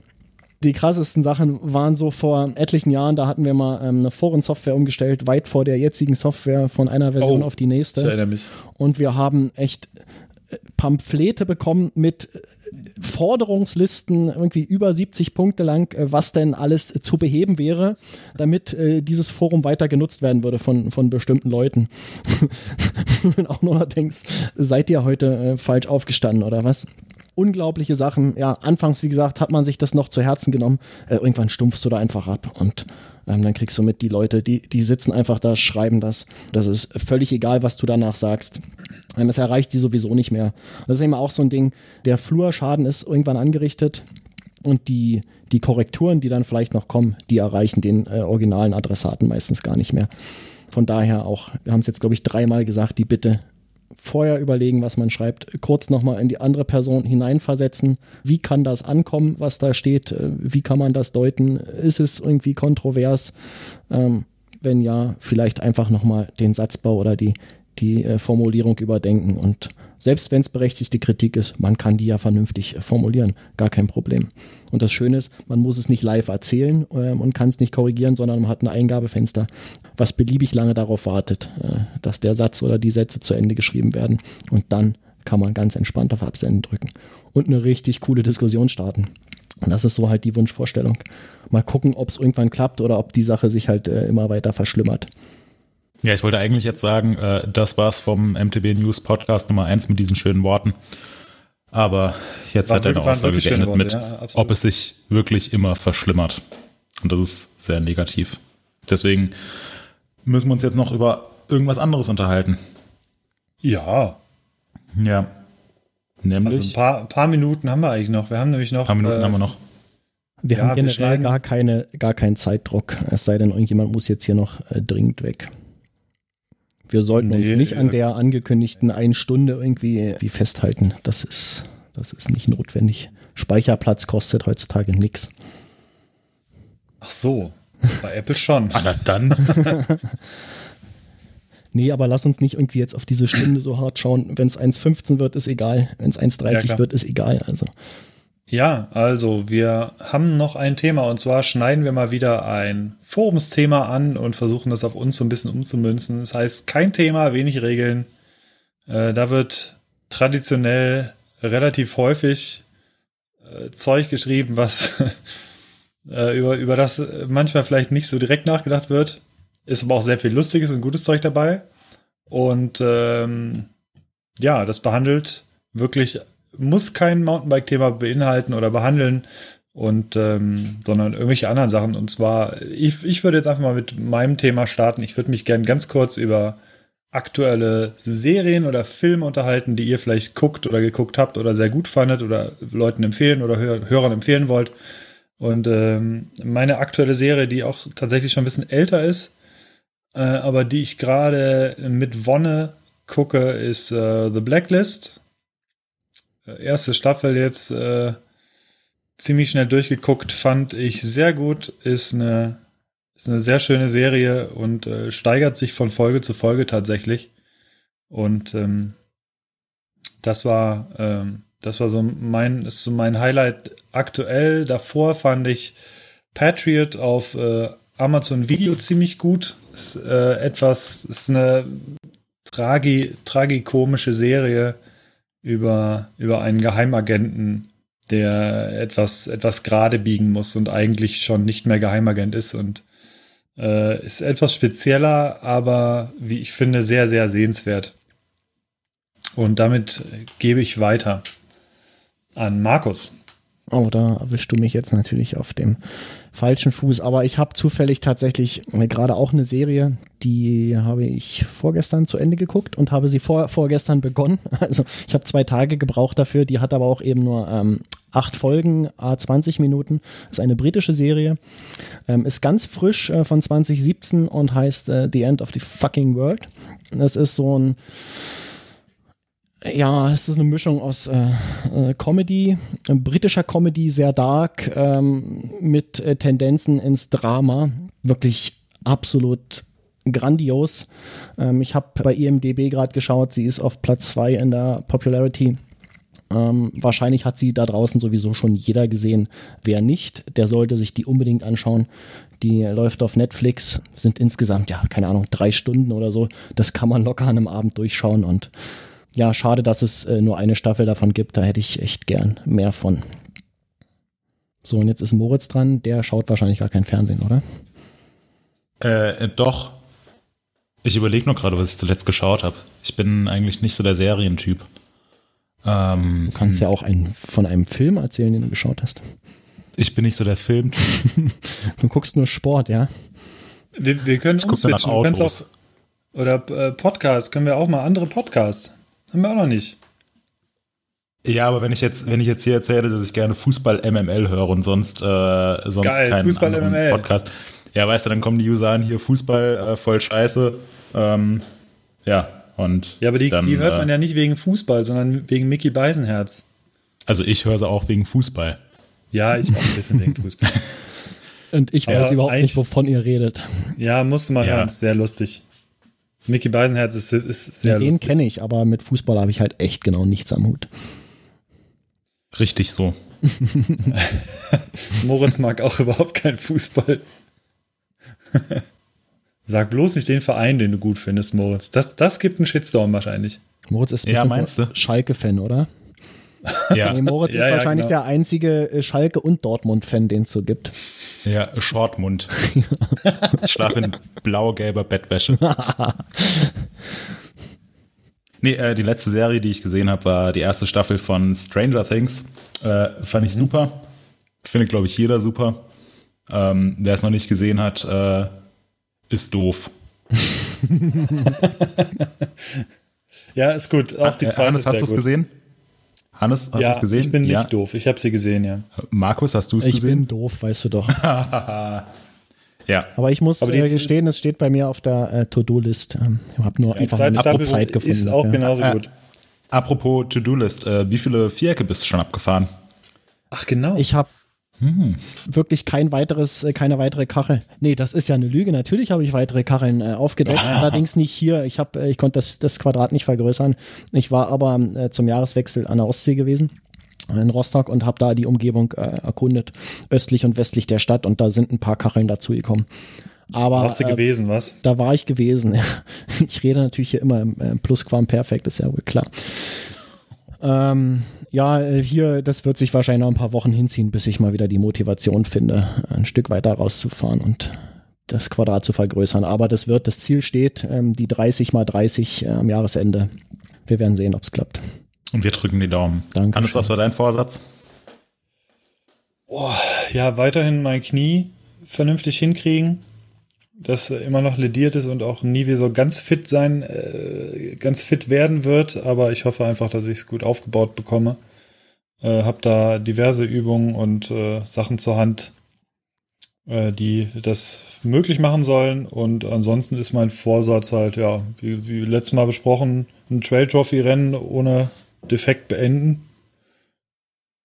Die krassesten Sachen waren so vor etlichen Jahren, da hatten wir mal ähm, eine Forensoftware umgestellt, weit vor der jetzigen Software von einer Version oh, auf die nächste. Ich erinnere mich. Und wir haben echt Pamphlete bekommen mit äh, Forderungslisten, irgendwie über 70 Punkte lang, äh, was denn alles zu beheben wäre, damit äh, dieses Forum weiter genutzt werden würde von, von bestimmten Leuten. Wenn auch nur denkst, seid ihr heute falsch aufgestanden oder was? Unglaubliche Sachen. Ja, anfangs, wie gesagt, hat man sich das noch zu Herzen genommen. Irgendwann stumpfst du da einfach ab und ähm, dann kriegst du mit, die Leute, die, die sitzen einfach da, schreiben das. Das ist völlig egal, was du danach sagst. Ähm, es erreicht sie sowieso nicht mehr. Das ist immer auch so ein Ding, der Flurschaden ist irgendwann angerichtet und die, die Korrekturen, die dann vielleicht noch kommen, die erreichen den äh, originalen Adressaten meistens gar nicht mehr. Von daher auch, wir haben es jetzt, glaube ich, dreimal gesagt, die Bitte vorher überlegen, was man schreibt, kurz nochmal in die andere Person hineinversetzen. Wie kann das ankommen, was da steht? Äh, wie kann man das deuten? Ist es irgendwie kontrovers? Ähm, wenn ja, vielleicht einfach nochmal den Satzbau oder die, die äh, Formulierung überdenken. Und selbst wenn es berechtigte Kritik ist, man kann die ja vernünftig äh, formulieren. Gar kein Problem. Und das Schöne ist, man muss es nicht live erzählen äh, und kann es nicht korrigieren, sondern man hat ein Eingabefenster, was beliebig lange darauf wartet, äh, dass der Satz oder die Sätze zu Ende geschrieben werden. Und dann kann man ganz entspannt auf Absenden drücken und eine richtig coole Diskussion starten. Und das ist so halt die Wunschvorstellung. Mal gucken, ob es irgendwann klappt oder ob die Sache sich halt äh, immer weiter verschlimmert. Ja, ich wollte eigentlich jetzt sagen, äh, das war's vom MTB News Podcast Nummer 1 mit diesen schönen Worten. Aber jetzt War hat deine Aussage geendet mit, ja, ob es sich wirklich immer verschlimmert. Und das ist sehr negativ. Deswegen müssen wir uns jetzt noch über irgendwas anderes unterhalten. Ja, Ja. Nämlich. also ein paar, paar Minuten haben wir eigentlich noch. Wir haben nämlich noch. ein paar Minuten äh, haben wir noch. Wir Ja, haben wir generell schneiden- gar, keine, gar keinen Zeitdruck. Es sei denn, irgendjemand muss jetzt hier noch äh, dringend weg. Wir sollten uns Nee, nicht an äh, der angekündigten einen Stunde irgendwie wie festhalten. Das ist, das ist nicht notwendig. Speicherplatz kostet heutzutage nichts. Ach so, bei Apple schon. Ah, na dann. Nee, aber lass uns nicht irgendwie jetzt auf diese Stunde so hart schauen. Wenn es 1,15 wird, ist egal. Wenn es Ja, 1,30 klar. wird, ist egal. Also Ja, also wir haben noch ein Thema und zwar schneiden wir mal wieder ein Forumsthema an und versuchen das auf uns so ein bisschen umzumünzen. Das heißt, kein Thema, wenig Regeln. Äh, da wird traditionell relativ häufig äh, Zeug geschrieben, was äh, über, über das manchmal vielleicht nicht so direkt nachgedacht wird. Ist aber auch sehr viel lustiges und gutes Zeug dabei. Und ähm, ja, das behandelt wirklich muss kein Mountainbike-Thema beinhalten oder behandeln und ähm, sondern irgendwelche anderen Sachen. Und zwar, ich, ich würde jetzt einfach mal mit meinem Thema starten. Ich würde mich gern ganz kurz über aktuelle Serien oder Filme unterhalten, die ihr vielleicht guckt oder geguckt habt oder sehr gut fandet oder Leuten empfehlen oder Hör Hörern empfehlen wollt. Und ähm, meine aktuelle Serie, die auch tatsächlich schon ein bisschen älter ist, äh, aber die ich gerade mit Wonne gucke, ist äh, The Blacklist erste Staffel jetzt äh, ziemlich schnell durchgeguckt, fand ich sehr gut. Ist eine, ist eine sehr schöne Serie und äh, steigert sich von Folge zu Folge tatsächlich. Und ähm, das war, ähm, das war so mein, ist so mein Highlight aktuell. Davor fand ich Patriot auf äh, Amazon Video ziemlich gut. Ist äh, etwas, ist eine tragi, tragikomische Serie über, über einen Geheimagenten, der etwas, etwas gerade biegen muss und eigentlich schon nicht mehr Geheimagent ist und äh, ist etwas spezieller, aber wie ich finde, sehr, sehr sehenswert. Und damit gebe ich weiter an Markus. Oh, da erwischst du mich jetzt natürlich auf dem falschen Fuß. Aber ich habe zufällig tatsächlich äh, gerade auch eine Serie, die habe ich vorgestern zu Ende geguckt und habe sie vor, vorgestern begonnen. Also ich habe zwei Tage gebraucht dafür. Die hat aber auch eben nur ähm, acht Folgen, a 20 Minuten. Ist eine britische Serie. Ähm, ist ganz frisch äh, von 2017 und heißt äh, The End of the Fucking World. Das ist so ein ja, es ist eine Mischung aus äh, äh, Comedy, äh, britischer Comedy, sehr dark, ähm, mit äh, Tendenzen ins Drama. Wirklich absolut grandios. Ähm, ich habe bei IMDB gerade geschaut, sie ist auf Platz 2 in der Popularity. Ähm, wahrscheinlich hat sie da draußen sowieso schon jeder gesehen. Wer nicht, der sollte sich die unbedingt anschauen. Die läuft auf Netflix, sind insgesamt, ja, keine Ahnung, drei Stunden oder so. Das kann man locker an einem Abend durchschauen und ja, schade, dass es äh, nur eine Staffel davon gibt. Da hätte ich echt gern mehr von. So, und jetzt ist Moritz dran. Der schaut wahrscheinlich gar kein Fernsehen, oder? Äh, doch. Ich überlege nur gerade, was ich zuletzt geschaut habe. Ich bin eigentlich nicht so der Serientyp. Ähm, Du kannst ja auch ein, von einem Film erzählen, den du geschaut hast. ich bin nicht so der Filmtyp. Du guckst nur Sport, ja? Wir, wir können Ich umswitchen. Du kannst auch, oder äh, Podcasts, können wir auch mal andere Podcasts. Haben wir auch noch nicht. Ja, aber wenn ich jetzt, wenn ich jetzt hier erzähle, dass ich gerne Fußball MML höre und sonst, äh, sonst Geil, keinen Fußball anderen MML. Podcast. Ja, weißt du, dann kommen die User an, hier Fußball äh, voll scheiße. Ähm, ja, und Ja, aber die, dann, die hört man äh, ja nicht wegen Fußball, sondern wegen Mickey Beisenherz. Also ich höre sie auch wegen Fußball. Ja, ich auch ein bisschen wegen Fußball. Und ich weiß Aber überhaupt eigentlich- nicht, wovon ihr redet. Ja, musst du mal Ja. hören, sehr lustig. Mickey Beisenherz ist, ist sehr den lustig. kenne ich, aber mit Fußball habe ich halt echt genau nichts am Hut. Richtig so. Moritz mag auch überhaupt keinen Fußball. Sag bloß nicht den Verein, den du gut findest, Moritz. Das, das gibt einen Shitstorm wahrscheinlich. Moritz ist Ja, bestimmt meinst du? Schalke-Fan, oder? Ja, Nee, Moritz Ja, ist ja, wahrscheinlich genau. der einzige äh, Schalke- und Dortmund-Fan, den es so gibt. ja Shortmund. ich schlafe in blau-gelber Bettwäsche. Nee, äh, die letzte Serie, die ich gesehen habe, war die erste Staffel von Stranger Things. Äh, fand ich super. Findet, glaube ich, jeder super. Ähm, Wer es noch nicht gesehen hat, äh, ist doof. ja, ist gut. Auch die äh, zweite Hannes, hast du es gesehen? Hannes, hast ja, du es gesehen? Ich bin nicht ja. doof. Ich habe sie gesehen, ja. Markus, hast du es Ich gesehen? bin doof, weißt du doch. ja. Aber ich muss Aber äh, gestehen, es steht bei mir auf der äh, To-Do-List. Ähm, ich habe nur Die einfach nicht Staffel Zeit gefunden. ist auch ja. genauso Äh, gut. Apropos To-Do-List, äh, wie viele Vierecke bist du schon abgefahren? Ach, genau. Ich habe Hm. wirklich kein weiteres, äh, keine weitere Kachel. Nee, das ist ja eine Lüge. Natürlich habe ich weitere Kacheln äh, aufgedeckt, allerdings nicht hier. Ich habe, äh, ich konnte das, das Quadrat nicht vergrößern. Ich war aber äh, zum Jahreswechsel an der Ostsee gewesen in Rostock und habe da die Umgebung äh, erkundet, östlich und westlich der Stadt und da sind ein paar Kacheln dazugekommen. Aber Hast du äh, gewesen, was? da war ich gewesen. Ich rede natürlich hier immer im äh, Plusquamperfekt, ist ja wohl klar. Ähm, ja, äh, hier, das wird sich wahrscheinlich noch ein paar Wochen hinziehen, bis ich mal wieder die Motivation finde, ein Stück weiter rauszufahren und das Quadrat zu vergrößern. Aber das wird, das Ziel steht, ähm, die 30 mal 30 äh, am Jahresende. Wir werden sehen, ob es klappt. Und wir drücken die Daumen. Dankeschön. Hannes, was war dein Vorsatz? Ja, weiterhin mein Knie vernünftig hinkriegen, das immer noch lediert ist und auch nie wieder so ganz fit sein, äh, ganz fit werden wird. Aber ich hoffe einfach, dass ich es gut aufgebaut bekomme. Äh, hab da diverse Übungen und äh, Sachen zur Hand, äh, die das möglich machen sollen. Und ansonsten ist mein Vorsatz halt, ja, wie, wie letztes Mal besprochen, ein Trail Trophy Rennen ohne Defekt beenden.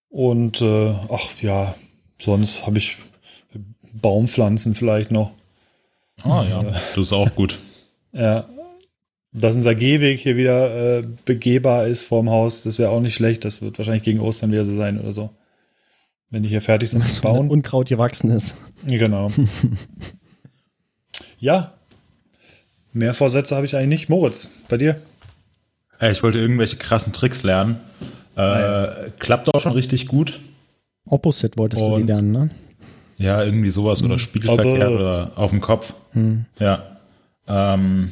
Und äh, ach ja, sonst habe ich Baumpflanzen vielleicht noch. Ah ja, das ist auch gut. Ja. Dass unser Gehweg hier wieder äh, begehbar ist vorm Haus, das wäre auch nicht schlecht. Das wird wahrscheinlich gegen Ostern wieder so sein oder so. Wenn die hier fertig sind mit Bauen. Unkraut gewachsen ist. Genau. ja. Mehr Vorsätze habe ich eigentlich nicht. Moritz, bei dir? Äh, ich wollte irgendwelche krassen Tricks lernen. Äh, Klappt auch schon richtig gut. Opposite wolltest du die Und- lernen, ne? Ja, irgendwie sowas oder Spiegelverkehr aber- oder auf dem Kopf. Ja. Ähm,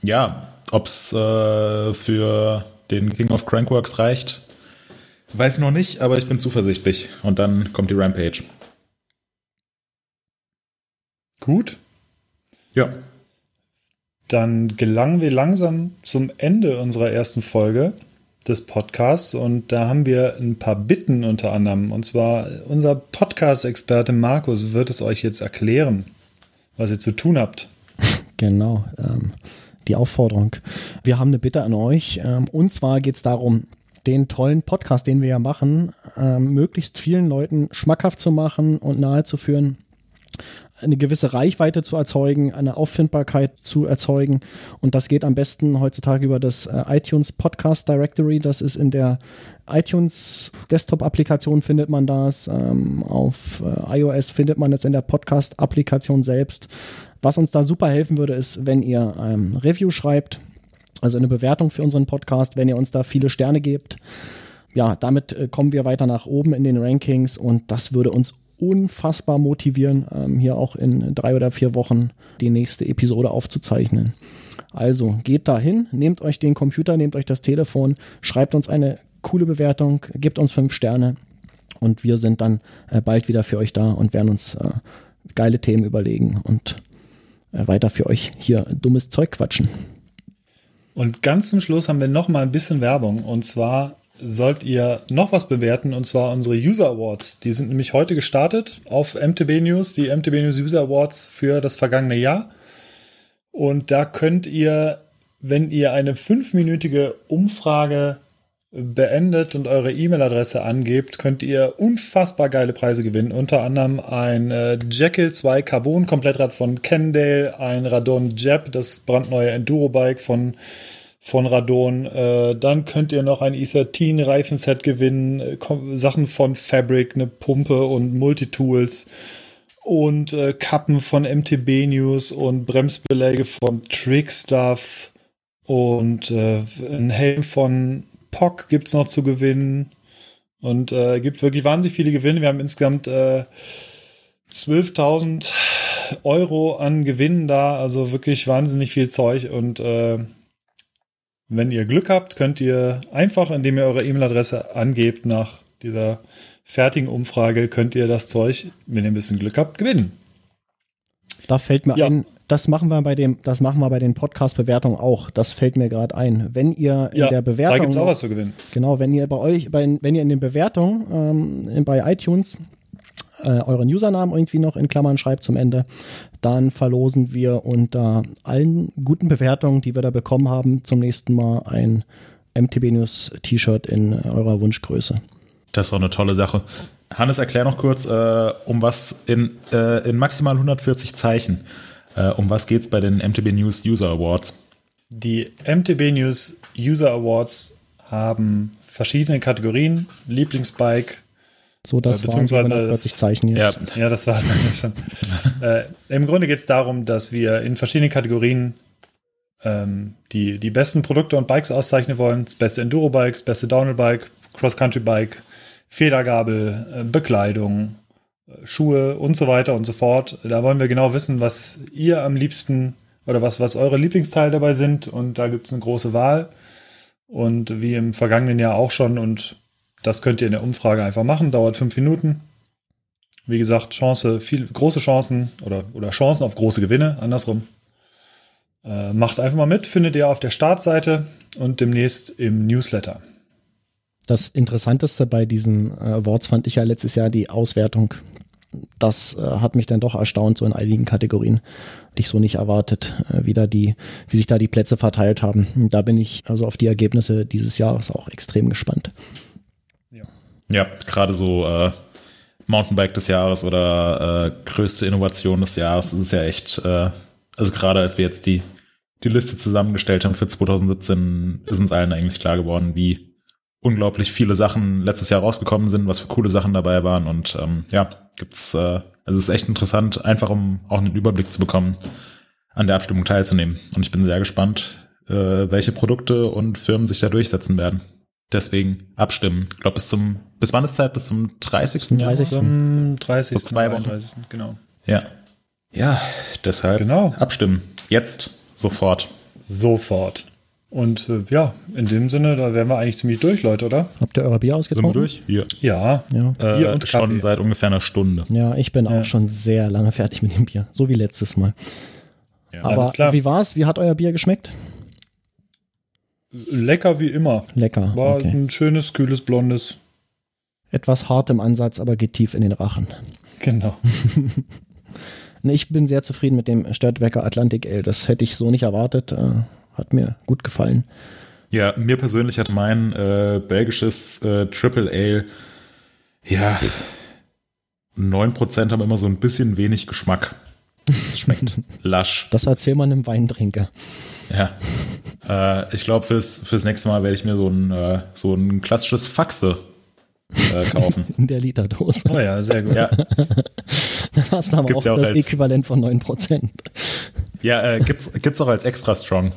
ja, ob es äh, für den King of Crankworks reicht, weiß ich noch nicht, aber ich bin zuversichtlich. Und dann kommt die Rampage. Gut. Ja. Dann gelangen wir langsam zum Ende unserer ersten Folge des Podcasts und da haben wir ein paar Bitten unter anderem. Und zwar unser Podcast-Experte Markus wird es euch jetzt erklären, was ihr zu tun habt. Genau, ähm, die Aufforderung. Wir haben eine Bitte an euch. Ähm, und zwar geht es darum, den tollen Podcast, den wir ja machen, ähm, möglichst vielen Leuten schmackhaft zu machen und nahezuführen, eine gewisse Reichweite zu erzeugen, eine Auffindbarkeit zu erzeugen. Und das geht am besten heutzutage über das äh, iTunes Podcast Directory. Das ist in der iTunes Desktop-Applikation findet man das. Ähm, auf äh, iOS findet man es in der Podcast-Applikation selbst. Was uns da super helfen würde, ist, wenn ihr ähm, Review schreibt, also eine Bewertung für unseren Podcast, wenn ihr uns da viele Sterne gebt. Ja, damit äh, kommen wir weiter nach oben in den Rankings und das würde uns unfassbar motivieren, ähm, hier auch in drei oder vier Wochen die nächste Episode aufzuzeichnen. Also geht dahin, nehmt euch den Computer, nehmt euch das Telefon, schreibt uns eine coole Bewertung, gebt uns fünf Sterne und wir sind dann äh, bald wieder für euch da und werden uns äh, geile Themen überlegen und äh, weiter für euch hier dummes Zeug quatschen. Und ganz zum Schluss haben wir noch mal ein bisschen Werbung. Und zwar sollt ihr noch was bewerten, und zwar unsere User Awards. Die sind nämlich heute gestartet auf MTB News, die MTB News User Awards für das vergangene Jahr. Und da könnt ihr, wenn ihr eine fünfminütige Umfrage beendet und eure E-Mail-Adresse angebt, könnt ihr unfassbar geile Preise gewinnen. Unter anderem ein äh, Jekyll 2 Carbon Komplettrad von Kendale, ein Radon Jab, das brandneue Enduro-Bike von, von Radon. Äh, dann könnt ihr noch ein E13 Reifenset gewinnen, äh, Sachen von Fabric, eine Pumpe und Multitools und äh, Kappen von MTB News und Bremsbeläge von Trickstuff und äh, ein Helm von POC gibt's noch zu gewinnen und äh, gibt wirklich wahnsinnig viele Gewinne. Wir haben insgesamt äh, 12.000 Euro an Gewinnen da, also wirklich wahnsinnig viel Zeug und äh, Wenn ihr Glück habt, könnt ihr einfach, indem ihr eure E-Mail-Adresse angebt nach dieser fertigen Umfrage, könnt ihr das Zeug, wenn ihr ein bisschen Glück habt, gewinnen. Da fällt mir Ja. ein, das machen wir bei dem, das machen wir bei den Podcast-Bewertungen auch. Das fällt mir gerade ein. Wenn ihr in der Bewertung da gibt es auch was zu gewinnen. Genau, wenn ihr bei euch, bei, wenn ihr in den Bewertungen ähm, bei iTunes äh, euren Usernamen irgendwie noch in Klammern schreibt zum Ende, dann verlosen wir unter allen guten Bewertungen, die wir da bekommen haben, zum nächsten Mal ein MTB News T-Shirt in eurer Wunschgröße. Das ist auch eine tolle Sache. Hannes, erklär noch kurz, äh, um was in, äh, in maximal 140 Zeichen, äh, um was geht es bei den MTB News User Awards? Die MTB News User Awards haben verschiedene Kategorien. Lieblingsbike. So, das Äh, waren die beziehungsweise 140 es- Zeichen Ja, jetzt. Ja, das war es eigentlich schon. äh, Im Grunde geht es darum, dass wir in verschiedenen Kategorien ähm, die, die besten Produkte und Bikes auszeichnen wollen. Das beste Enduro-Bike, das beste Downhill-Bike, Cross-Country-Bike, Federgabel, äh, Bekleidung, äh, Schuhe und so weiter und so fort. Da wollen wir genau wissen, was ihr am liebsten oder was, was eure Lieblingsteile dabei sind. Und da gibt es eine große Wahl. Und wie im vergangenen Jahr auch schon. Und das könnt ihr in der Umfrage einfach machen. Dauert fünf Minuten. Wie gesagt, Chance, viel, große Chancen oder, oder Chancen auf große Gewinne, andersrum. Äh, macht einfach mal mit, findet ihr auf der Startseite und demnächst im Newsletter. Das Interessanteste bei diesen äh, Awards fand ich ja letztes Jahr die Auswertung. Das äh, hat mich dann doch erstaunt, so in einigen Kategorien. Hätte ich so nicht erwartet, äh, wie, da die, wie sich da die Plätze verteilt haben. Da bin ich also auf die Ergebnisse dieses Jahres auch extrem gespannt. Ja, gerade so äh, Mountainbike des Jahres oder äh, größte Innovation des Jahres, ist ja echt, äh, also gerade als wir jetzt die, die Liste zusammengestellt haben für 2017, ist uns allen eigentlich klar geworden, wie unglaublich viele Sachen letztes Jahr rausgekommen sind, was für coole Sachen dabei waren und ähm, ja, gibt's, äh, also es ist echt interessant, einfach um auch einen Überblick zu bekommen, an der Abstimmung teilzunehmen. Und ich bin sehr gespannt, äh, welche Produkte und Firmen sich da durchsetzen werden. Deswegen abstimmen. Ich glaube, bis zum, bis wann ist Zeit? Bis zum 30. Zum 30. Zum 30. So zwei Wochen. 31., Genau. Ja. Ja, deshalb Genau. abstimmen. Jetzt, sofort. Sofort. Und äh, ja, in dem Sinne, da wären wir eigentlich ziemlich durch, Leute, oder? Habt ihr euer Bier Sind wir durch? Hier. Ja. Ja. Bier Äh, und Kaffee. schon seit ungefähr einer Stunde. Ja, ich bin Ja. auch schon sehr lange fertig mit dem Bier. So wie letztes Mal. Ja. Aber Alles klar. wie war's? Wie hat euer Bier geschmeckt? Lecker wie immer. Lecker. War Okay. ein schönes, kühles, blondes. Etwas hart im Ansatz, aber geht tief in den Rachen. Genau. Ich bin sehr zufrieden mit dem Stadtwerker Atlantic Ale. Das hätte ich so nicht erwartet. Äh, Hat mir gut gefallen. Ja, mir persönlich hat mein äh, belgisches äh, Triple Ale, ja, 9% haben immer so ein bisschen wenig Geschmack. Es schmeckt lasch. Das erzähl man einem Weintrinker. Ja. Äh, ich glaube, fürs, fürs nächste Mal werde ich mir so ein, äh, so ein klassisches Faxe äh, kaufen. In der Literdose. Oh ja, sehr gut. ja, Dann hast du aber Gibt's auch ja auch das Äquivalent von 9%. ja äh, gibt's, gibt's auch als extra strong.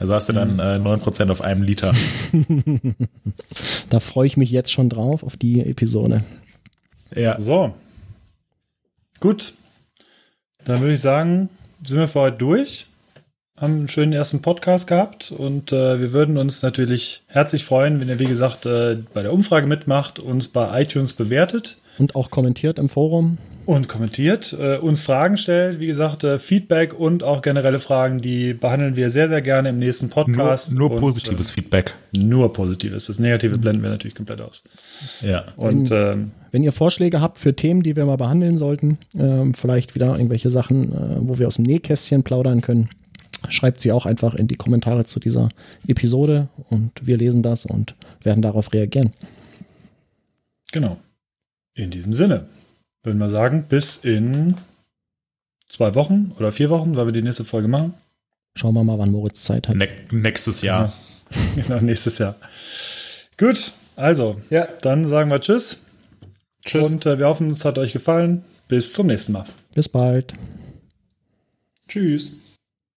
Also hast du dann äh, 9% auf einem Liter. Da freue ich mich jetzt schon drauf, auf die Episode. Ja. So. Gut. Dann würde ich sagen, sind wir für heute durch. Haben einen schönen ersten Podcast gehabt und äh, wir würden uns natürlich herzlich freuen, wenn ihr, wie gesagt, äh, bei der Umfrage mitmacht, uns bei iTunes bewertet Und auch kommentiert im Forum. und kommentiert, äh, uns Fragen stellt. Wie gesagt, äh, Feedback und auch generelle Fragen, die behandeln wir sehr, sehr gerne im nächsten Nur, Podcast. nur Und, positives Feedback. Äh, nur positives. Das Negative blenden wir natürlich komplett aus. Ja. Und ähm, Wenn ihr Vorschläge habt für Themen, die wir mal behandeln sollten, ähm, vielleicht wieder irgendwelche Sachen, äh, wo wir aus dem Nähkästchen plaudern können, schreibt sie auch einfach in die Kommentare zu dieser Episode und wir lesen das und werden darauf reagieren. Genau. In diesem Sinne würden wir sagen, bis in zwei Wochen oder vier Wochen, weil wir die nächste Folge machen. Schauen wir mal, wann Moritz Zeit hat. Ne nächstes Jahr. Genau, nächstes Jahr. Gut, also, Ja. dann sagen wir Tschüss. Tschüss. Und äh, wir hoffen, es hat euch gefallen. Bis zum nächsten Mal. Bis bald. Tschüss.